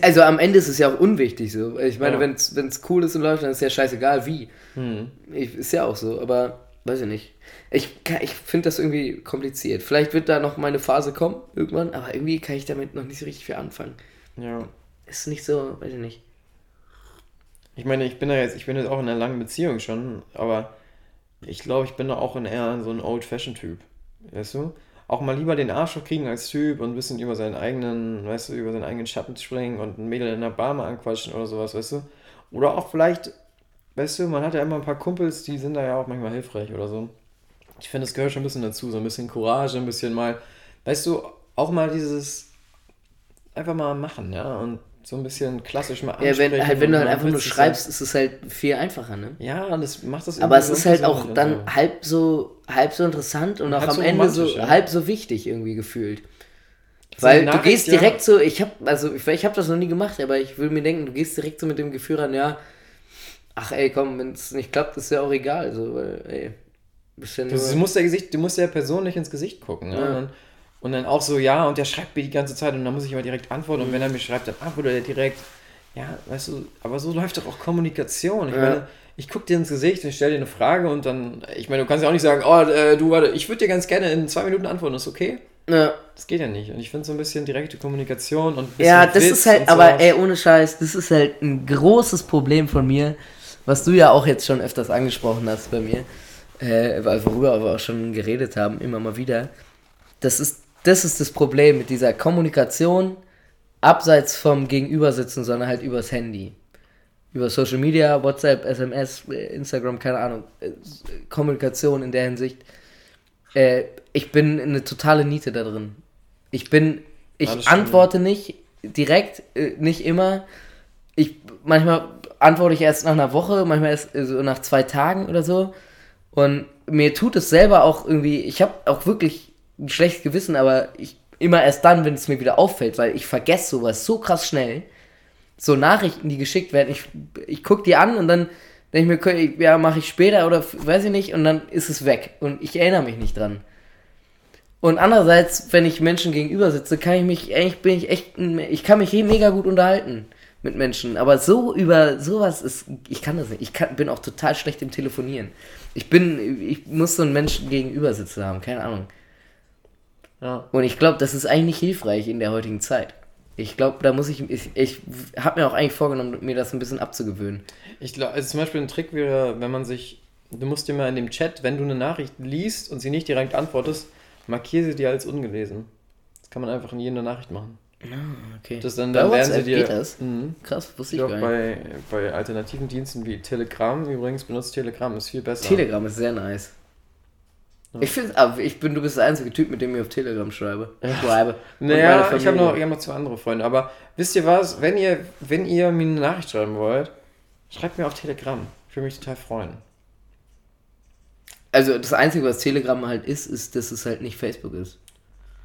Also am Ende ist es ja auch unwichtig so. Ich meine, Ja. wenn es cool ist und läuft, dann ist ja scheißegal wie. Hm. Ich, ist ja auch so, aber weiß ich nicht. Ich, kann- ich finde das irgendwie kompliziert. Vielleicht wird da noch meine Phase kommen, irgendwann, aber irgendwie kann ich damit noch nicht so richtig viel anfangen. Ja. Ist nicht so, weiß ich nicht. Ich meine, ich bin da jetzt, ich bin jetzt auch in einer langen Beziehung schon, aber ich glaube, ich bin da auch in eher so ein Old-Fashion-Typ. Weißt du? Auch mal lieber den Arsch kriegen als Typ und ein bisschen über seinen eigenen, weißt du, über seinen eigenen Schatten springen und ein Mädel in der Bar mal anquatschen oder sowas, weißt du? Oder auch vielleicht, weißt du, man hat ja immer ein paar Kumpels, die sind da ja auch manchmal hilfreich oder so. Ich finde, es gehört schon ein bisschen dazu, so ein bisschen Courage, ein bisschen mal, weißt du, auch mal dieses einfach mal machen, ja, und so ein bisschen klassisch mal Ja, wenn, ansprechen halt, wenn und du halt einfach nur schreibst, ist es halt viel einfacher, ne? ja, und das macht das Aber es ist halt auch dann und so. halb so halb so interessant und auch Halb am so Ende so ja. halb so wichtig irgendwie gefühlt. So Weil du gehst ja. direkt so, ich habe also ich, ich habe das noch nie gemacht, aber ich will mir denken, du gehst direkt so mit dem Gefühl ran, ja, ach ey, komm, wenn es nicht klappt, ist ja auch egal, so, weil ey, ja Du, musst der Gesicht, du musst der Person nicht ins Gesicht gucken. Ja? Ja. Und, dann, auch so, ja, und der schreibt mir die ganze Zeit und dann muss ich aber direkt antworten. Und wenn er mir schreibt, dann antwortet er direkt. Ja, weißt du, aber so läuft doch auch Kommunikation. Ich Ja. meine, ich gucke dir ins Gesicht und stelle dir eine Frage und dann, ich meine, du kannst ja auch nicht sagen, oh, äh, du, warte, ich würde dir ganz gerne in zwei Minuten antworten, ist okay? ja. Das geht ja nicht. Und ich finde so ein bisschen direkte Kommunikation und Ja, das Witz ist halt, aber sowas. ey, ohne Scheiß, das ist halt ein großes Problem von mir, was du ja auch jetzt schon öfters angesprochen hast bei mir, äh, weil worüber wir auch schon geredet haben, immer mal wieder. Das ist, das ist das Problem mit dieser Kommunikation abseits vom Gegenübersitzen, sondern halt übers Handy. Über Social Media, WhatsApp, SMS, äh, Instagram, keine Ahnung, äh, Kommunikation in der Hinsicht. Äh, ich bin eine totale Niete da drin. Ich bin, ich Ja, antworte nicht direkt, äh, nicht immer. Ich, manchmal antworte ich erst nach einer Woche, manchmal erst äh, so nach zwei Tagen oder so. Und mir tut es selber auch irgendwie, ich habe auch wirklich ein schlechtes Gewissen, aber ich immer erst dann, wenn es mir wieder auffällt, weil ich vergesse sowas so krass schnell. So Nachrichten, die geschickt werden, ich, ich gucke die an und dann denke ich mir, ja, mache ich später oder weiß ich nicht und dann ist es weg und ich erinnere mich nicht dran. Und andererseits, wenn ich Menschen gegenüber sitze, kann ich mich, eigentlich bin ich echt, ich kann mich hier mega gut unterhalten mit Menschen. Aber so über sowas ist, ich kann das nicht. Ich kann, bin auch total schlecht im Telefonieren. Ich bin, ich muss so einen Menschen gegenüber sitzen haben, keine Ahnung. Ja. Und ich glaube, das ist eigentlich hilfreich in der heutigen Zeit. Ich glaube, da muss ich, ich, ich habe mir auch eigentlich vorgenommen, mir das ein bisschen abzugewöhnen. Ich glaube, also zum Beispiel ein Trick wäre, wenn man sich, du musst dir mal in dem Chat, wenn du eine Nachricht liest und sie nicht direkt antwortest, markiere sie dir als ungelesen. Das kann man einfach in jede Nachricht machen. Okay. Das dann, dann werden sie dir. geht das? Mhm. Krass, wusste Ich ich gar nicht. bei, bei alternativen Diensten wie Telegram übrigens benutzt Telegram, ist viel besser. Telegram ist sehr nice. Ich finde, aber ich bin, du bist der einzige Typ, mit dem ich auf Telegram schreibe. Schreibe. [LAUGHS] Naja, ich habe noch, ich hab noch zwei andere Freunde. Aber wisst ihr was? Wenn ihr, wenn ihr mir eine Nachricht schreiben wollt, schreibt mir auf Telegram. Ich würde mich total freuen. Also das Einzige, was Telegram halt ist, ist, dass es halt nicht Facebook ist.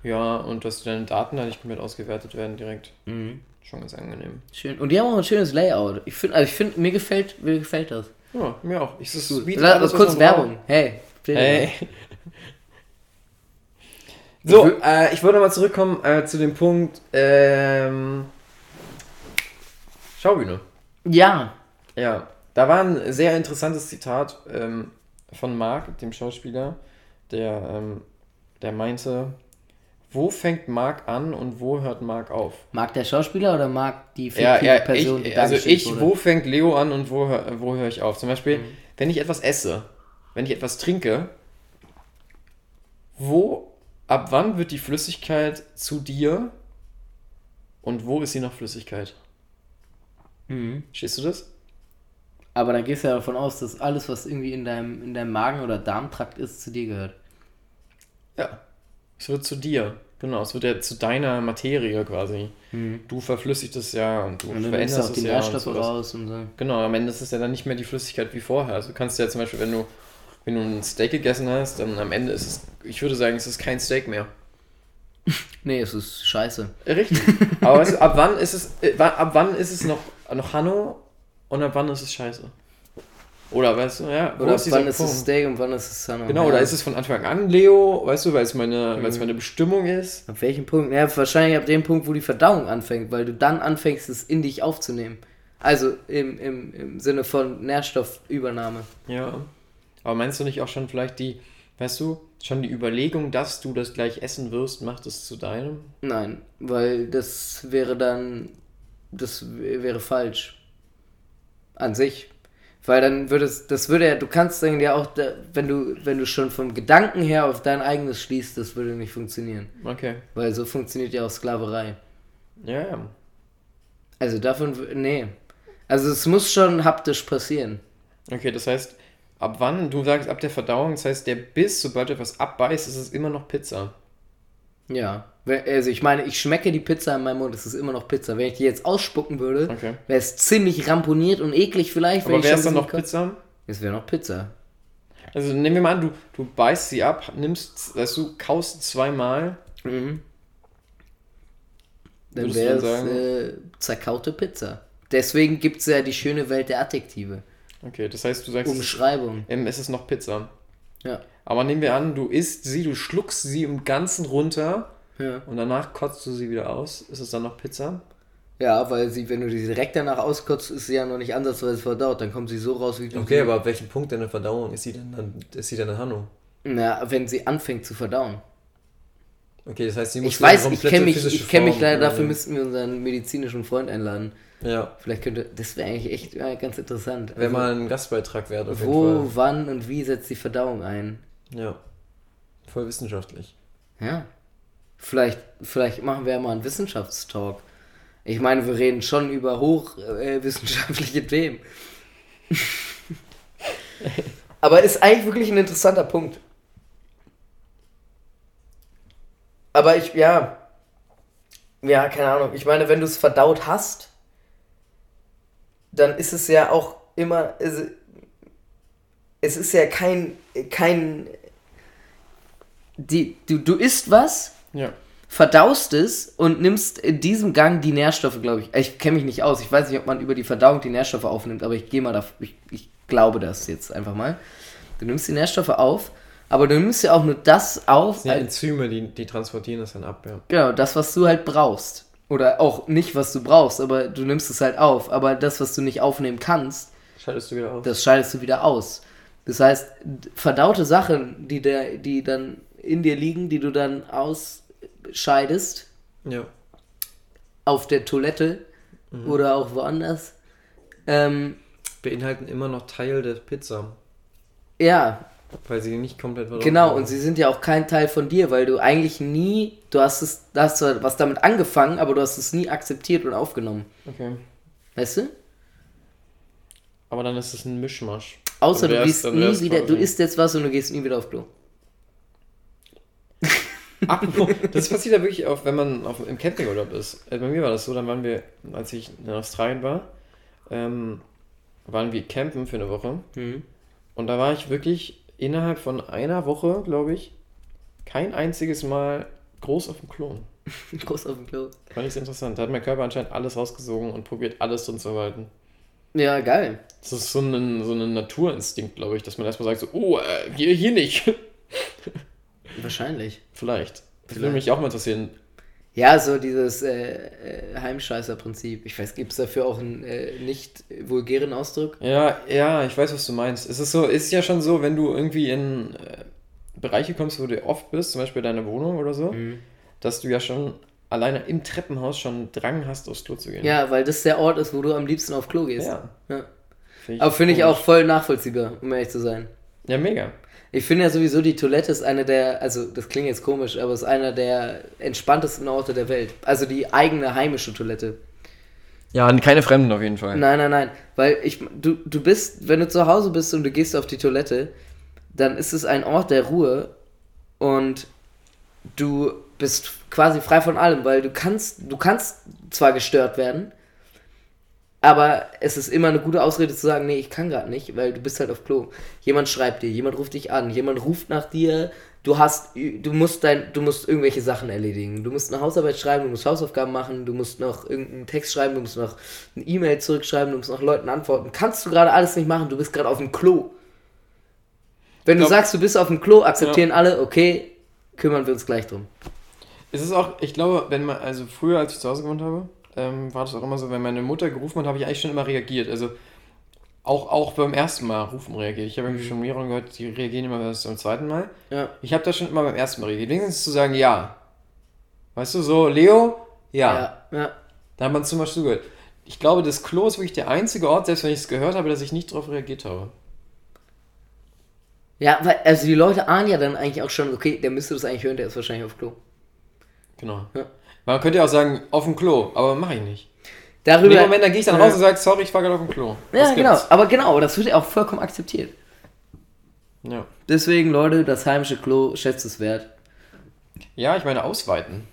Ja, und dass deine Daten da nicht komplett ausgewertet werden direkt. Mhm. Schon ganz angenehm. Schön. Und die haben auch ein schönes Layout. Ich finde, also ich finde, mir gefällt, mir gefällt das. Ja, mir auch. Ich, das Gut. bietet La- alles, kurz Werbung. Hey. braucht. Hey. So, äh, ich wollte mal zurückkommen äh, zu dem Punkt ähm, Schaubühne. Ja. Ja, da war ein sehr interessantes Zitat ähm, von Marc, dem Schauspieler, der, ähm, der meinte, wo fängt Marc an und wo hört Marc auf? Mag der Schauspieler oder mag die Ja, fiktive ja, Person, die ich, also ich, wurde? wo fängt Leo an und wo, wo höre ich auf? Zum Beispiel, Mhm. wenn ich etwas esse, wenn ich etwas trinke, wo, ab wann wird die Flüssigkeit zu dir und wo ist sie noch Flüssigkeit? Mhm. Stehst du das? Aber dann gehst du ja davon aus, dass alles, was irgendwie in deinem, in deinem Magen- oder Darmtrakt ist, zu dir gehört. Ja. Es wird zu dir. Genau, es wird ja zu deiner Materie quasi. Du verflüssigst es ja und du Mhm. Und du auch veränderst die es ja. und Nährstoffe sowas. raus und so. Genau, am Ende ist es ja dann nicht mehr die Flüssigkeit wie vorher. Also du kannst ja zum Beispiel, wenn du, wenn du ein Steak gegessen hast, dann am Ende ist es, ich würde sagen, es ist kein Steak mehr. [LAUGHS] Nee, es ist scheiße. Richtig. [LAUGHS] Aber weißt du, ab wann ist es, äh, ab wann ist es noch, noch Hanno und ab wann ist es scheiße? Oder weißt du, ja, Oder ist wann ist es Steak und wann ist es Sunny? Genau, oder ist es von Anfang an Leo, weißt du, weil es meine, weil es Mhm. meine Bestimmung ist? Ab welchem Punkt? Ja, wahrscheinlich ab dem Punkt, wo die Verdauung anfängt, weil du dann anfängst, es in dich aufzunehmen. Also im, im, im Sinne von Nährstoffübernahme. Ja. Aber meinst du nicht auch schon vielleicht die, weißt du, schon die Überlegung, dass du das gleich essen wirst, macht es zu deinem? Nein, weil das wäre dann, das wäre falsch. An sich. Weil dann würde es, das würde ja, du kannst dann ja auch, wenn du, wenn du schon vom Gedanken her auf dein eigenes schließt, das würde nicht funktionieren. Okay. Weil so funktioniert ja auch Sklaverei. Ja, ja. Also davon, nee. Also es muss schon haptisch passieren. Okay, das heißt, ab wann, du sagst ab der Verdauung, das heißt, der Biss, sobald du etwas abbeißt, ist es immer noch Pizza. Ja. Also ich meine, ich schmecke die Pizza in meinem Mund, es ist immer noch Pizza. Wenn ich die jetzt ausspucken würde, Okay. wäre es ziemlich ramponiert und eklig vielleicht. Aber wäre es dann noch bisschen Pizza? Es wäre noch Pizza. Also nehmen wir mal an, du, du beißt sie ab, nimmst, weißt du, kaust zweimal. Mhm. Dann wäre es äh, zerkaute Pizza. Deswegen gibt es ja die schöne Welt der Adjektive. Okay, das heißt, du sagst, es, Umschreibung. ähm, es ist noch Pizza. Ja. Aber nehmen wir an, du isst sie, du schluckst sie im Ganzen runter ja. und danach kotzt du sie wieder aus. Ist es dann noch Pizza? Ja, weil sie, wenn du die direkt danach auskotzt, ist sie ja noch nicht ansatzweise verdaut. Dann kommt sie so raus, wie du Okay, sie- aber ab welchem Punkt deiner Verdauung ist sie denn dann, ist sie dann eine Hanno? Na, wenn sie anfängt zu verdauen. Okay, das heißt, sie muss Ich weiß, ich kenne mich, ich kenn mich leider, dafür müssten wir unseren medizinischen Freund einladen. Ja, Vielleicht könnte, das wäre eigentlich echt ja, ganz interessant. wäre Also, mal ein Gastbeitrag wert auf jeden wo, Fall. wann und wie setzt die Verdauung ein? Ja, voll wissenschaftlich. Ja. Vielleicht, vielleicht machen wir ja mal einen Wissenschaftstalk. Ich meine, wir reden schon über hochwissenschaftliche Themen. [LAUGHS] Aber ist eigentlich wirklich ein interessanter Punkt. Aber ich, ja. Ja, keine Ahnung. Ich meine, wenn du es verdaut hast, dann ist es ja auch immer. Es, es ist ja kein. kein die, du, du isst was, Ja. verdaust es und nimmst in diesem Gang die Nährstoffe, glaube ich. Ich kenne mich nicht aus. Ich weiß nicht, ob man über die Verdauung die Nährstoffe aufnimmt, aber ich gehe mal da. Ich, ich glaube das jetzt einfach mal. Du nimmst die Nährstoffe auf, aber du nimmst ja auch nur das auf, Das ja Enzyme, die, die transportieren das dann ab, ja. Genau, das, was du halt brauchst. Oder auch nicht, was du brauchst, aber du nimmst es halt auf. Aber das, was du nicht aufnehmen kannst, Schaltest du wieder auf? das scheidest du wieder aus. Das heißt, verdaute Sachen, die, der, die dann in dir liegen, die du dann ausscheidest, ja. auf der Toilette oder auch woanders, ähm, Beinhalten immer noch Teil der Pizza, ja, weil sie nicht komplett genau. werden. Und sie sind ja auch kein Teil von dir, weil du eigentlich nie, du hast es, du hast zwar was damit angefangen, aber du hast es nie akzeptiert und aufgenommen. Okay. Weißt du? Aber dann ist es ein Mischmasch. Außer du gehst nie wieder, du isst jetzt was und du gehst nie wieder auf Klo. [LAUGHS] Apropos, das passiert ja wirklich auch, wenn man auf, im Campingurlaub ist. Äh, Bei mir war das so, dann waren wir, als ich in Australien war, ähm, waren wir campen für eine Woche. Mhm. Und da war ich wirklich innerhalb von einer Woche, glaube ich, kein einziges Mal groß auf dem Klo. [LAUGHS] Groß auf dem Klo. Fand ich sehr interessant. Da hat mein Körper anscheinend alles rausgesogen und probiert alles drin zu halten. Ja, geil. Das ist so ein, so ein Naturinstinkt, glaube ich, dass man erstmal sagt so, oh, äh, hier, hier nicht. [LAUGHS] Wahrscheinlich. Vielleicht. Das würde mich auch mal interessieren. Ja, so dieses äh, äh, Heimscheißer-Prinzip. Ich weiß, gibt es dafür auch einen äh, nicht vulgären Ausdruck? Ja, ja, ich weiß, was du meinst. Es ist so, ist ja schon so, wenn du irgendwie in äh, Bereiche kommst, wo du oft bist, zum Beispiel deine Wohnung oder so, Mhm. dass du ja schon alleine im Treppenhaus schon Drang hast, aufs Klo zu gehen. Ja, weil das der Ort ist, wo du am liebsten auf Klo gehst. Ja. Ja. Find Aber finde ich auch voll nachvollziehbar, um ehrlich zu sein. Ja, mega. Ich finde ja sowieso, die Toilette ist eine der, also das klingt jetzt komisch, aber es ist einer der entspanntesten Orte der Welt. Also die eigene heimische Toilette. Ja, keine Fremden auf jeden Fall. Nein, nein, nein. Weil ich, du, du bist, wenn du zu Hause bist und du gehst auf die Toilette, dann ist es ein Ort der Ruhe und du bist quasi frei von allem, weil du kannst, du kannst zwar gestört werden, aber es ist immer eine gute Ausrede zu sagen, nee, ich kann gerade nicht, weil du bist halt auf Klo. Jemand schreibt dir, jemand ruft dich an, jemand ruft nach dir, du hast, du musst dein, du musst irgendwelche Sachen erledigen. Du musst eine Hausarbeit schreiben, du musst Hausaufgaben machen, du musst noch irgendeinen Text schreiben, du musst noch eine E-Mail zurückschreiben, du musst noch Leuten antworten. Kannst du gerade alles nicht machen, du bist gerade auf dem Klo. Wenn du Glaub- sagst, du bist auf dem Klo, akzeptieren alle, okay, kümmern wir uns gleich drum. Es ist auch, ich glaube, wenn man, also früher, als ich zu Hause gewohnt habe, ähm, war das auch immer so, wenn meine Mutter gerufen hat, habe ich eigentlich schon immer reagiert. Also auch, auch beim ersten Mal rufen reagiert. Ich habe irgendwie schon mehrere gehört, die reagieren immer erst beim zweiten Mal. Ja. Ich habe da schon immer beim ersten Mal reagiert. Wenigstens zu sagen, ja. Weißt du, so, Leo, ja. Ja, ja. Da hat man zum Beispiel zugehört. Ich glaube, das Klo ist wirklich der einzige Ort, selbst wenn ich es gehört habe, dass ich nicht darauf reagiert habe. Ja, weil, also die Leute ahnen ja dann eigentlich auch schon, okay, der müsste das eigentlich hören, der ist wahrscheinlich auf Klo. Genau. Ja. Man könnte ja auch sagen, auf dem Klo, aber mache ich nicht. In Darüber, dem Moment, da gehe ich dann Ja. raus und sage, sorry, ich war gerade auf dem Klo. Ja, Was genau. gibt's? Aber genau, das wird ja auch vollkommen akzeptiert. Ja. Deswegen, Leute, das heimische Klo schätzt es wert. Ja, ich meine ausweiten.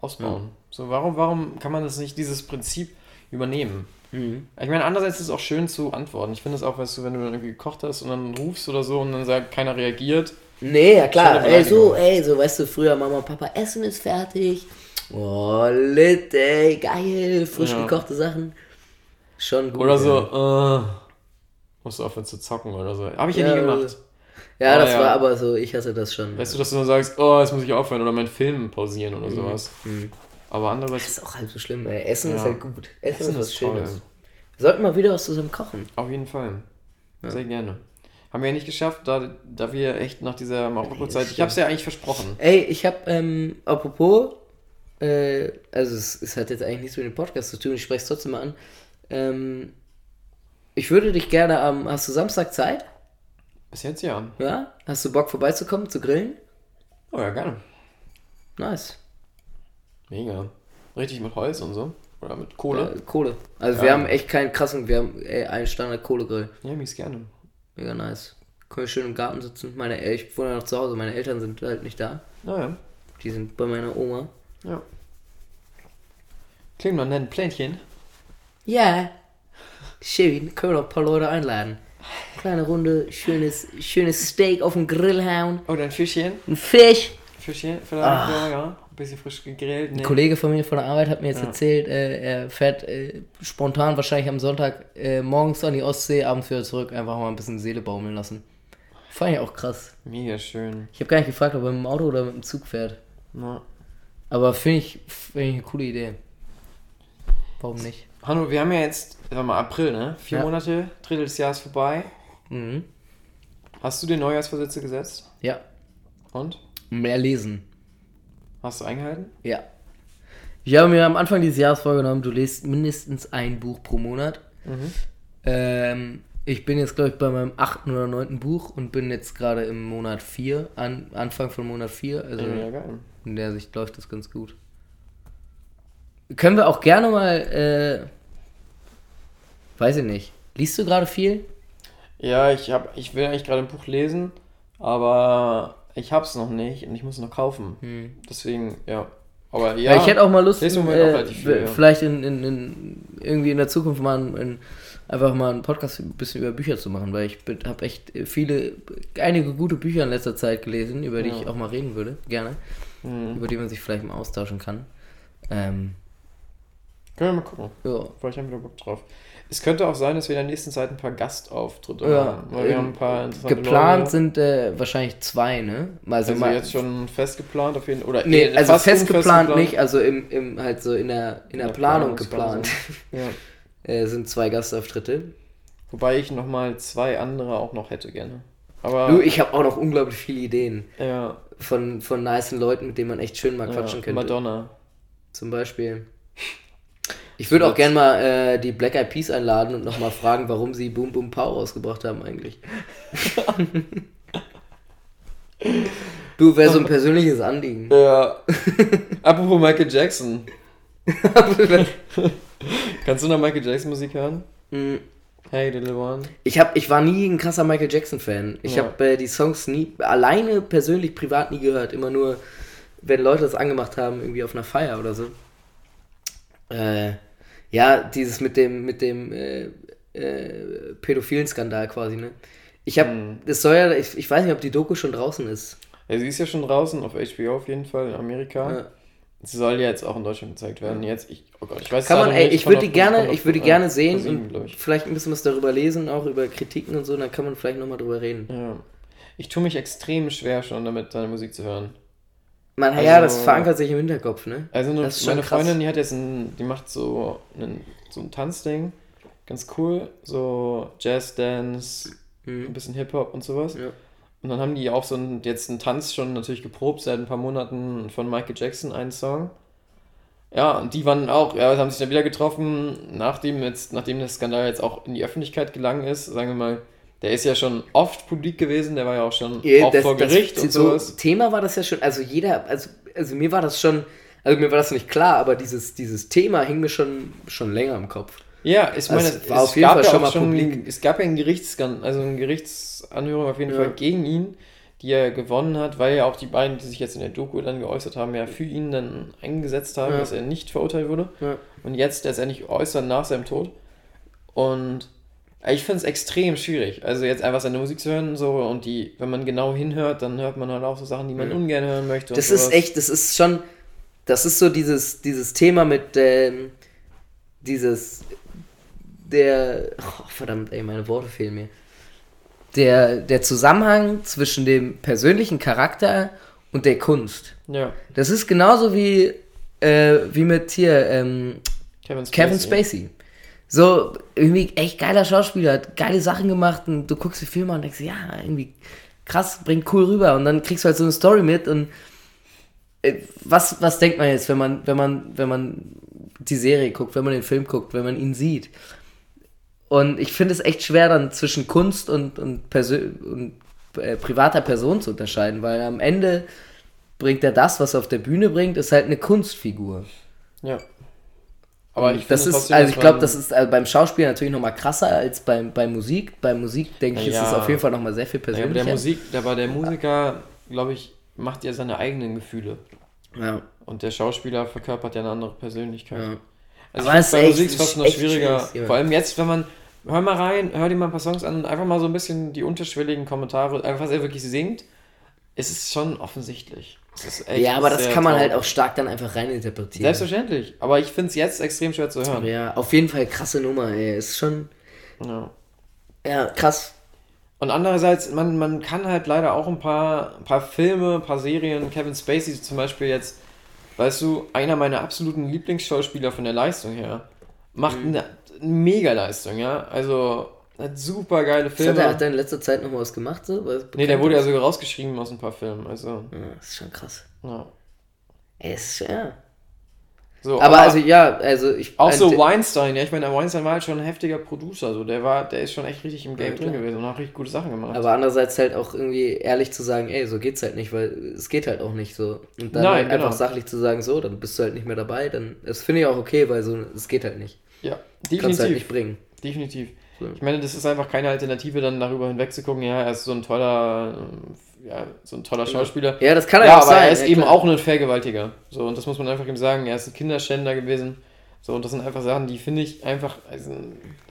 Ausbauen. So, warum, warum kann man das nicht, dieses Prinzip übernehmen? Ich meine, andererseits ist es auch schön zu antworten. Ich finde es auch, weißt du, wenn du dann irgendwie gekocht hast und dann rufst oder so und dann sagt, keiner reagiert. Nee, ja klar. Ey, so, ey, so, weißt du, früher Mama und Papa, Essen ist fertig. Oh, lit, ey, geil, frisch Ja. gekochte Sachen. Schon gut. Oder ja. so, äh, musst du aufhören zu zocken oder so. Habe ich ja, Ja, nie gemacht. Ja, Ah, das ja. war aber so, ich hasse das schon. Weißt du, dass du dann sagst, oh, jetzt muss ich aufhören oder meinen Film pausieren oder sowas. Mhm. Aber Das andererseits, ist auch halb so schlimm, ey. Essen Ja. ist halt gut. Essen, Essen ist was toll. Schönes. Wir sollten mal wieder was zusammen kochen. auf jeden Fall. Sehr gerne. Haben wir ja nicht geschafft, da, da wir echt nach dieser Marokko-Zeit, ich habe es ja eigentlich versprochen. Ey, ich hab, ähm, apropos, äh, also es, es hat jetzt eigentlich nichts mit dem Podcast zu tun, ich spreche es trotzdem mal an. Ähm, ich würde dich gerne am, hast du Samstag Zeit? Bis jetzt ja. Ja? Hast du Bock vorbeizukommen, zu grillen? Oh ja, gerne. Nice. Mega. Richtig mit Holz und so. Oder mit Kohle. Äh, Kohle. Also Ja. wir haben echt keinen krassen, wir haben ey, einen Standard Kohlegrill. Ja, mich gerne. Mega nice. Können wir schön im Garten sitzen. Meine, El- ich wohne ja noch zu Hause, meine Eltern sind halt nicht da. Naja. Die sind bei meiner Oma. Ja. Klingt mal ein Plänchen. Ja. Schön, können wir noch ein paar Leute einladen. Kleine Runde, schönes, schönes Steak auf dem Grill hauen. Oder ein Fischchen. Ein Fisch. Fischchen, vielleicht, ja, ja. Ein bisschen frisch gegrillt. Ein Nee. Kollege von mir von der Arbeit hat mir jetzt Ja. erzählt, äh, er fährt äh, spontan wahrscheinlich am Sonntag äh, morgens an die Ostsee, abends wieder zurück, einfach mal ein bisschen Seele baumeln lassen. Fand ich auch krass. Mega schön. Ich habe gar nicht gefragt, ob er mit dem Auto oder mit dem Zug fährt. Na. Aber finde ich, find ich eine coole Idee. Warum nicht? Hanno, wir haben ja jetzt, sagen mal, April, ne? Vier Ja. Monate, Drittel des Jahres vorbei. Mhm. Hast du dir Neujahrsvorsätze gesetzt? Ja. Und? Mehr lesen. Hast du eingehalten? Ja. Ich habe mir am Anfang dieses Jahres vorgenommen, du liest mindestens ein Buch pro Monat. Ähm, ich bin jetzt, glaube ich, bei meinem achten oder neunten Buch und bin jetzt gerade im Monat 4, an, Anfang von Monat 4. Also Ja, geil. In der Sicht läuft das ganz gut. Können wir auch gerne mal, äh, weiß ich nicht. Liest du gerade viel? Ja, ich, hab, ich will eigentlich gerade ein Buch lesen, aber ich hab's noch nicht und ich muss noch kaufen. Deswegen, ja. Aber ja, Ja, ich hätte auch mal Lust, auch äh, relativ viel, ja. vielleicht in, in, in, irgendwie in der Zukunft mal ein, einfach mal einen Podcast ein bisschen über Bücher zu machen, weil ich habe echt viele, einige gute Bücher in letzter Zeit gelesen, über die Ja. ich auch mal reden würde, gerne. Mhm. über die man sich vielleicht mal austauschen kann. Ähm, Können wir mal gucken. ja. Vielleicht haben wir da Bock drauf. Es könnte auch sein, dass wir in der nächsten Zeit ein paar Gastauftritte Ja, haben. Weil wir haben ein paar interessante Geplant Leute. sind äh, wahrscheinlich zwei, ne? Also, mal- jetzt schon fest geplant auf jeden Fall. Oder Nee, also fast fest nicht, also im, im halt so in der, in der Ja, Planung Planungsphase. geplant. Ja. [LAUGHS] äh, sind zwei Gastauftritte. Wobei ich nochmal zwei andere auch noch hätte gerne. Aber Du, ich habe auch noch unglaublich viele Ideen ja, von, von nicen Leuten, mit denen man echt schön mal quatschen ja, könnte. Madonna. Zum Beispiel. Ich würde auch gern mal äh, die Black Eyed Peas einladen und nochmal fragen, warum sie Boom Boom Pow rausgebracht haben eigentlich. [LAUGHS] du, wäre so ein persönliches Anliegen. Ja. Apropos Michael Jackson. [LAUGHS] [LAUGHS] Kannst du noch Michael Jackson Musik hören? Mm, Hey, Little One. ich, hab, ich war nie ein krasser Michael Jackson-Fan. Ich Ja. habe äh, die Songs nie, alleine persönlich privat nie gehört. Immer nur, wenn Leute das angemacht haben, irgendwie auf einer Feier oder so. Äh, ja, dieses mit dem, mit dem äh, äh, pädophilen Skandal quasi, ne? Ich habe, Hm. das soll ja, ich, ich weiß nicht, ob die Doku schon draußen ist. Ja, sie ist ja schon draußen auf HBO auf jeden Fall in Amerika. Ja. Sie soll ja jetzt auch in Deutschland gezeigt werden. Jetzt, ich, oh Gott, ich weiß Kann man, ey, nicht, ich würde die gerne, ich würde äh, gerne sehen und ich. vielleicht ein bisschen was darüber lesen, auch über Kritiken und so, dann kann man vielleicht nochmal drüber reden. Ja. Ich tue mich extrem schwer schon damit, seine Musik zu hören. Man, ja, Also- das verankert sich im Hinterkopf, ne? Also eine, meine krass. Freundin, die hat jetzt ein, die macht so, einen, so ein Tanzding, ganz cool, so Jazz Dance, ein Mhm. bisschen Hip Hop und sowas. Ja. Und dann haben die auch so einen, jetzt einen Tanz schon natürlich geprobt seit ein paar Monaten von Michael Jackson, einen Song. Ja, und die waren auch, ja, haben sich dann wieder getroffen, nachdem jetzt, nachdem der Skandal jetzt auch in die Öffentlichkeit gelangen ist, sagen wir mal, der ist ja schon oft publik gewesen, der war ja auch schon Ja, auch das- vor das- Gericht und so sowas. Thema war das ja schon, also jeder, also, also mir war das schon, also mir war das nicht klar, aber dieses, dieses Thema hing mir schon, schon länger im Kopf. Ja, ich meine, es, war auf jeden gab Fall ja schon mal schon, publik. es gab ja einen Gerichtsskandal, also eine Gerichtsanhörung auf jeden Ja. Fall gegen ihn, die er gewonnen hat, weil ja auch die beiden, die sich jetzt in der Doku dann geäußert haben, ja für ihn dann eingesetzt haben, Ja. dass er nicht verurteilt wurde. Und jetzt letztendlich äußern nach seinem Tod. Und ich finde es extrem schwierig. Also jetzt einfach seine Musik zu hören so und die, wenn man genau hinhört, dann hört man halt auch so Sachen, die man ungern hören möchte. und Das ist echt, das ist schon, das ist so dieses, dieses Thema mit, ähm, dieses, der, oh, verdammt, ey, meine Worte fehlen mir. Der, der Zusammenhang zwischen dem persönlichen Charakter und der Kunst. Ja, Das ist genauso wie, äh, wie mit hier, ähm, Kevin Spacey. Kevin Spacey. So, irgendwie echt geiler Schauspieler, hat geile Sachen gemacht und du guckst die Filme an und denkst, ja, irgendwie krass, bringt cool rüber und dann kriegst du halt so eine Story mit und äh, was, was denkt man jetzt, wenn man, wenn man, wenn man die Serie guckt, wenn man den Film guckt, wenn man ihn sieht? Und ich finde es echt schwer, dann zwischen Kunst und, und, Persö und äh, privater Person zu unterscheiden, weil am Ende bringt er das, was er auf der Bühne bringt, ist halt eine Kunstfigur. Ja. Aber ich das ist, also ich glaube, das ist also beim Schauspiel natürlich nochmal krasser als beim, bei Musik. Bei Musik, denke ich, ist Ja. es auf jeden Fall nochmal sehr viel Ja, aber persönlicher. der Musik, aber der Musiker, glaube ich, macht ja seine eigenen Gefühle. Ja, Und der Schauspieler verkörpert ja eine andere Persönlichkeit. ja. Also Aber ich bei Musik ist fast noch schwieriger. Vor allem jetzt, wenn man, hör mal rein, hör dir mal ein paar Songs an und einfach mal so ein bisschen die unterschwelligen Kommentare, einfach was er wirklich singt, es ist schon offensichtlich. Es ist echt ja, aber das kann man halt auch stark dann einfach reininterpretieren. Selbstverständlich. Aber ich finde es jetzt extrem schwer zu hören. Ja, auf jeden Fall krasse Nummer, ey. Ist schon, Ja. ja, krass. Und andererseits, man, man kann halt leider auch ein paar, ein paar Filme, ein paar Serien, Kevin Spacey zum Beispiel jetzt, weißt du, einer meiner absoluten Lieblingsschauspieler von der Leistung her, macht Mhm. eine, eine Mega-Leistung, ja. Also, hat super geile Was Hat Filme. er, hat er in letzter Zeit noch was gemacht? So? Was nee, der wurde ja sogar rausgeschrieben aus ein paar Filmen, also, Ja, das ist schon krass. ja. Ist, ja. So, Aber also, ja, also ich. Auch so äh, Weinstein, ja, ich meine, der Weinstein war halt schon ein heftiger Producer, so, der war, der ist schon echt richtig im Game Ja, drin gewesen und hat richtig gute Sachen gemacht. Aber andererseits halt auch irgendwie ehrlich zu sagen, ey, so geht's halt nicht, weil es geht halt auch nicht so. Und dann Nein, halt genau. einfach sachlich zu sagen, so, dann bist du halt nicht mehr dabei, dann, das finde ich auch okay, weil so, es geht halt nicht. ja, Kannst du halt definitiv. nicht bringen. Definitiv. So. Ich meine, das ist einfach keine Alternative, dann darüber hinwegzugucken, ja, er ist so ein toller, ja, so ein toller Schauspieler. Ja, das kann er Ja, auch aber sein. er ist ja, eben auch ein Vergewaltiger. So, und das muss man einfach ihm sagen. Er ist ein Kinderschänder gewesen. So, und das sind einfach Sachen, die finde ich einfach, also,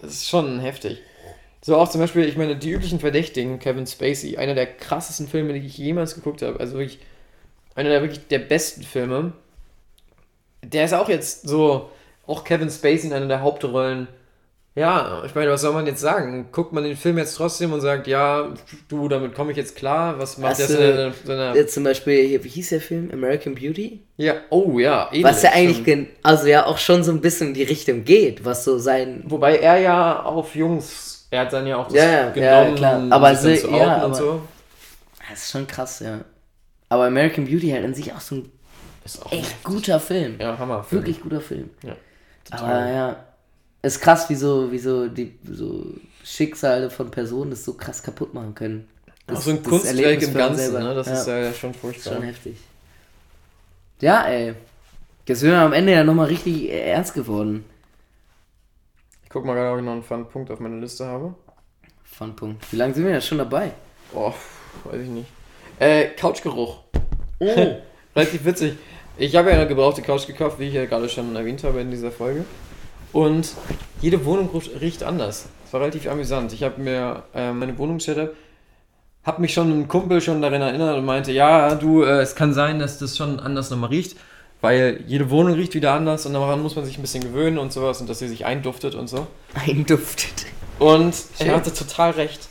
das ist schon heftig. So auch zum Beispiel, ich meine, die üblichen Verdächtigen, Kevin Spacey, einer der krassesten Filme, die ich jemals geguckt habe. Also wirklich einer der wirklich der besten Filme. Der ist auch jetzt so, auch Kevin Spacey in einer der Hauptrollen. Ja, ich meine, was soll man jetzt sagen? Guckt man den Film jetzt trotzdem und sagt, ja, du, damit komme ich jetzt klar. Was macht Hast das du- in seiner Jetzt zum Beispiel, hier, wie hieß der Film? American Beauty? Ja, oh ja, ähnlich Was ja eigentlich, also ja auch schon so ein bisschen in die Richtung geht, was so sein. Wobei er ja auf Jungs, er hat dann ja auch das Ja, ja, ja, genommen, klar. Aber sie- zu ja, outen und aber- so. Das ist schon krass, ja. Aber American Beauty halt an sich auch so ein echt guter Film. Ja, Hammer. Wirklich guter Film. Ja, Aber ja, ist krass, wie so, wie so die so Schicksale von Personen das so krass kaputt machen können. Auch so ein das Kunstwerk im Ganzen, ne? Das Ja. ist ja schon furchtbar. Schon heftig. Ja, ey. Jetzt sind wir am Ende ja nochmal richtig ernst geworden. Ich guck mal gerade, ob ich noch einen fun Punkt auf meiner Liste habe. Fun-Punkt. Wie lange sind wir jetzt schon dabei? Oh, weiß ich nicht. Äh, Couchgeruch. Oh. [LAUGHS] Relativ witzig. Ich habe ja eine gebrauchte Couch gekauft, wie ich ja gerade schon erwähnt habe in dieser Folge. Und jede Wohnung riecht- anders. Das war relativ amüsant. Ich habe mir äh, meine Wohnungsstätte, habe mich schon ein Kumpel schon daran erinnert und meinte, ja, du, äh, es kann sein, dass das schon anders nochmal riecht, weil jede Wohnung riecht wieder anders und daran muss man sich ein bisschen gewöhnen und sowas und dass sie sich einduftet und so. Einduftet. Und Schön. er hatte total recht.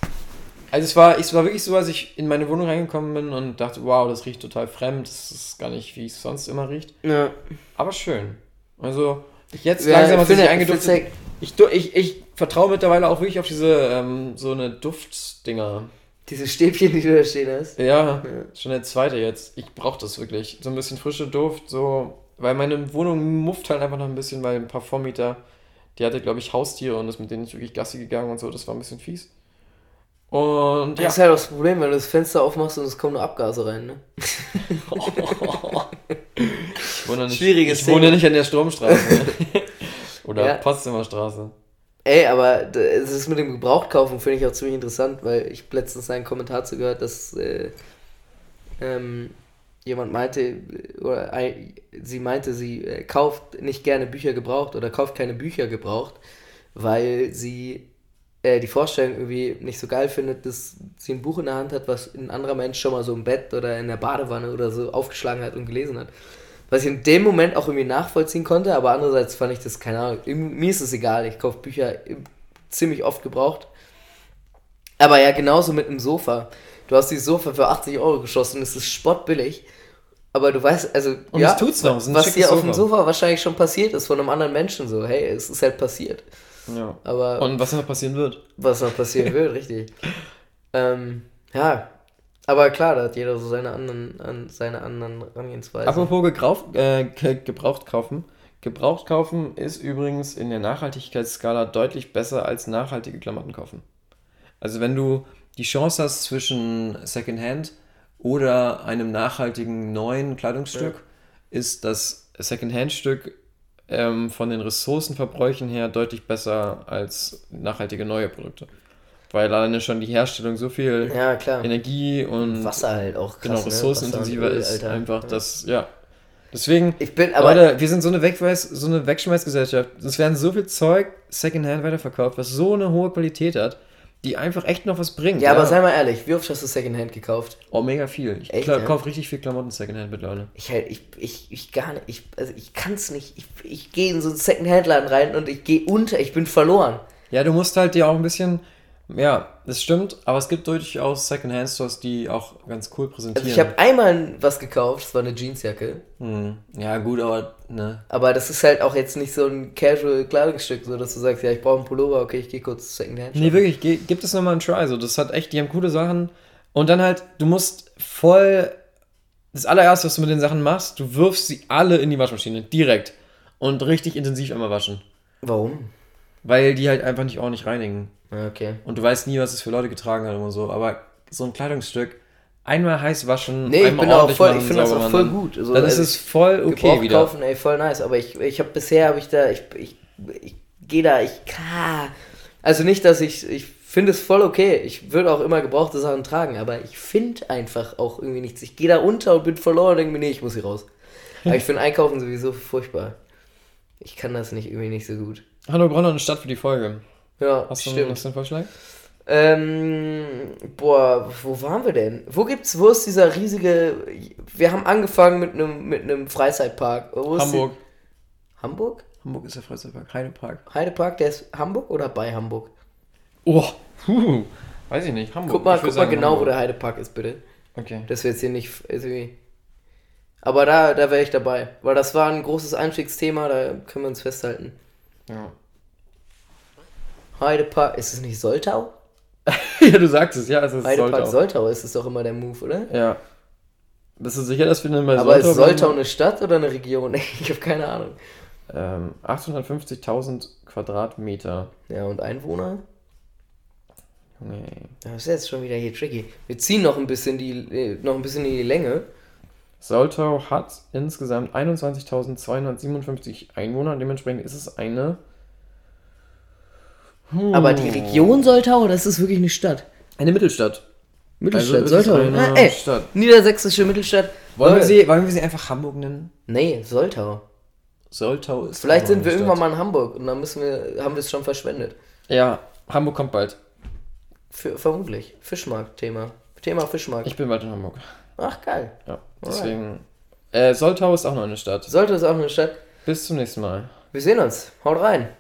Also es war, es war wirklich so, als ich in meine Wohnung reingekommen bin und dachte, wow, das riecht total fremd, das ist gar nicht, wie es sonst immer riecht. Ja. Aber schön. Also jetzt Ja, langsam hat ich sie sich eingeduftet. ich Ich, ich, vertraue mittlerweile auch wirklich auf diese, ähm, so eine Duftdinger. Diese Stäbchen, die du da stehen hast. Ja, schon der zweite jetzt. Ich brauche das wirklich. So ein bisschen frische Duft, so. Weil meine Wohnung mufft halt einfach noch ein bisschen, weil ein paar Vormieter, die hatte, glaube ich, Haustiere und ist mit denen nicht wirklich Gassi gegangen und so. Das war ein bisschen fies. Und ja. Das ist halt auch das Problem, wenn du das Fenster aufmachst und es kommen nur Abgase rein, ne? Ich [LAUGHS] [LAUGHS] wohne nicht, Schwieriges ich wohne nicht an der Stromstraße. [LAUGHS] Oder Ja. Potsdamer Straße. Ey, aber d- es ist mit dem Gebrauchtkaufen finde ich auch ziemlich interessant, weil ich letztens einen Kommentar zu gehört, dass äh, ähm, jemand meinte, oder ein, sie meinte, sie äh, kauft nicht gerne Bücher gebraucht oder kauft keine Bücher gebraucht, weil sie äh, die Vorstellung irgendwie nicht so geil findet, dass sie ein Buch in der Hand hat, was ein anderer Mensch schon mal so im Bett oder in der Badewanne oder so aufgeschlagen hat und gelesen hat. Was ich in dem Moment auch irgendwie nachvollziehen konnte, aber andererseits fand ich das, keine Ahnung, mir ist es egal, ich kaufe Bücher ziemlich oft gebraucht. Aber ja, genauso mit einem Sofa. Du hast dieses Sofa für 80 Euro geschossen, es ist spottbillig. Aber du weißt, also, Und ja, tut's noch, was dir auf dem Sofa. Sofa wahrscheinlich schon passiert ist von einem anderen Menschen, so, hey, es ist halt passiert. Ja. Aber Und was noch passieren wird? was noch passieren wird, richtig. [LAUGHS] Ähm, ja, aber klar, da hat jeder so seine anderen, an, seine anderen Herangehensweisen. Apropos gebraucht, äh, ge- gebraucht kaufen. Gebraucht kaufen ist übrigens in der Nachhaltigkeitsskala deutlich besser als nachhaltige Klamotten kaufen. Also wenn du die Chance hast zwischen Secondhand oder einem nachhaltigen neuen Kleidungsstück, ist das Secondhand-Stück ähm, von den Ressourcenverbräuchen her deutlich besser als nachhaltige neue Produkte. Weil alleine schon die Herstellung so viel ja. Energie und Wasser halt auch krass, genau, ne? ressourcenintensiver Öl, ist. Einfach Ja. das, ja. Deswegen, Ich bin aber. Leute, wir sind so eine Wegweis, so eine Wegschmeißgesellschaft. Es werden so viel Zeug Secondhand weiterverkauft, was so eine hohe Qualität hat, die einfach echt noch was bringt. ja, aber sei mal ehrlich, wie oft hast du Secondhand gekauft? Oh, mega viel. Ich Echt, ja? kaufe richtig viel Klamotten Secondhand mittlerweile. Ich halt, ich, ich, ich gar nicht, ich, also ich kann's nicht. Ich, ich gehe in so einen Secondhand-Laden rein und ich gehe unter, ich bin verloren. Ja, du musst halt dir auch ein bisschen, ja, das stimmt, aber es gibt durchaus Secondhand-Stores, die auch ganz cool präsentieren. Also ich habe einmal was gekauft, das war eine Jeansjacke. hm. Ja, gut, aber, ne. Aber das ist halt auch jetzt nicht so ein Casual-Kleidungsstück, so dass du sagst, ja, ich brauche einen Pullover, okay, ich gehe kurz Secondhand. Nee, wirklich, ge- gib das nochmal einen Try. So, das hat echt, die haben coole Sachen. Und dann halt, du musst voll. Das allererste, was du mit den Sachen machst, du wirfst sie alle in die Waschmaschine. Direkt. Und richtig intensiv einmal waschen. Warum? Weil die halt einfach nicht ordentlich reinigen. Ja, Okay. Und du weißt nie, was es für Leute getragen hat und so. Aber so ein Kleidungsstück, einmal heiß waschen, Nee, ich einmal bin auch voll, ich finde das auch voll gut. Also, Dann ist also es voll okay wieder. kaufen, ey, voll nice. Aber ich, ich habe bisher, habe ich da, ich, ich, ich gehe da, ich, ah, also nicht, dass ich, ich finde es voll okay. Ich würde auch immer gebrauchte Sachen tragen, aber ich finde einfach auch irgendwie nichts. Ich gehe da unter und bin verloren und denke mir, nee, ich muss hier raus. Aber ich finde Einkaufen sowieso furchtbar. Ich kann das nicht irgendwie nicht so gut. Hallo, noch eine Stadt für die Folge. Ja, Hast du, stimmt. hast du einen Vorschlag? Ähm, boah, wo waren wir denn? Wo gibt's, wo ist dieser riesige. Wir haben angefangen mit einem mit einem Freizeitpark. Wo Hamburg. Die, Hamburg? Hamburg ist der Freizeitpark. Heidepark. Heidepark, der ist Hamburg oder bei Hamburg? Oh, puh. Weiß ich nicht. Hamburg. Guck mal, guck mal genau, wo Hamburg. der Heidepark ist, bitte. Okay. Das wir jetzt hier nicht irgendwie. Aber da, da wäre ich dabei. Weil das war ein großes Einstiegsthema, da können wir uns festhalten. Ja. Heidepark, ist es nicht Soltau? [LAUGHS] ja, du sagst es, ja, es ist Heidepark Soltau. Soltau ist es doch immer der Move, oder? Ja. Bist du sicher, dass wir dann bei Aber ist bleiben? Soltau eine Stadt oder eine Region? [LAUGHS] Ich habe keine Ahnung. Ähm, 850.000 Quadratmeter. Ja, und Einwohner? Nee. Das ist jetzt schon wieder hier tricky. Wir ziehen noch ein bisschen die, äh, noch ein bisschen in die Länge. Soltau hat insgesamt 21.257 Einwohner. Dementsprechend ist es eine. Aber die Region Soltau, oder ist wirklich eine Stadt? Eine Mittelstadt. Mittelstadt, Also Soltau. eine Ah, ey, Stadt. niedersächsische Mittelstadt. Wollen wir, sie, wollen wir sie einfach Hamburg nennen? Nee, Soltau. Soltau ist. Vielleicht sind wir Stadt. irgendwann mal in Hamburg und dann müssen wir, haben wir es schon verschwendet. Ja, Hamburg kommt bald. Für, vermutlich. Fischmarkt-Thema. Thema Fischmarkt. Ich bin bald in Hamburg. Ach, geil. Ja, deswegen. Äh, Soltau ist auch noch eine Stadt. Soltau ist auch eine Stadt. Bis zum nächsten Mal. Wir sehen uns. Haut rein.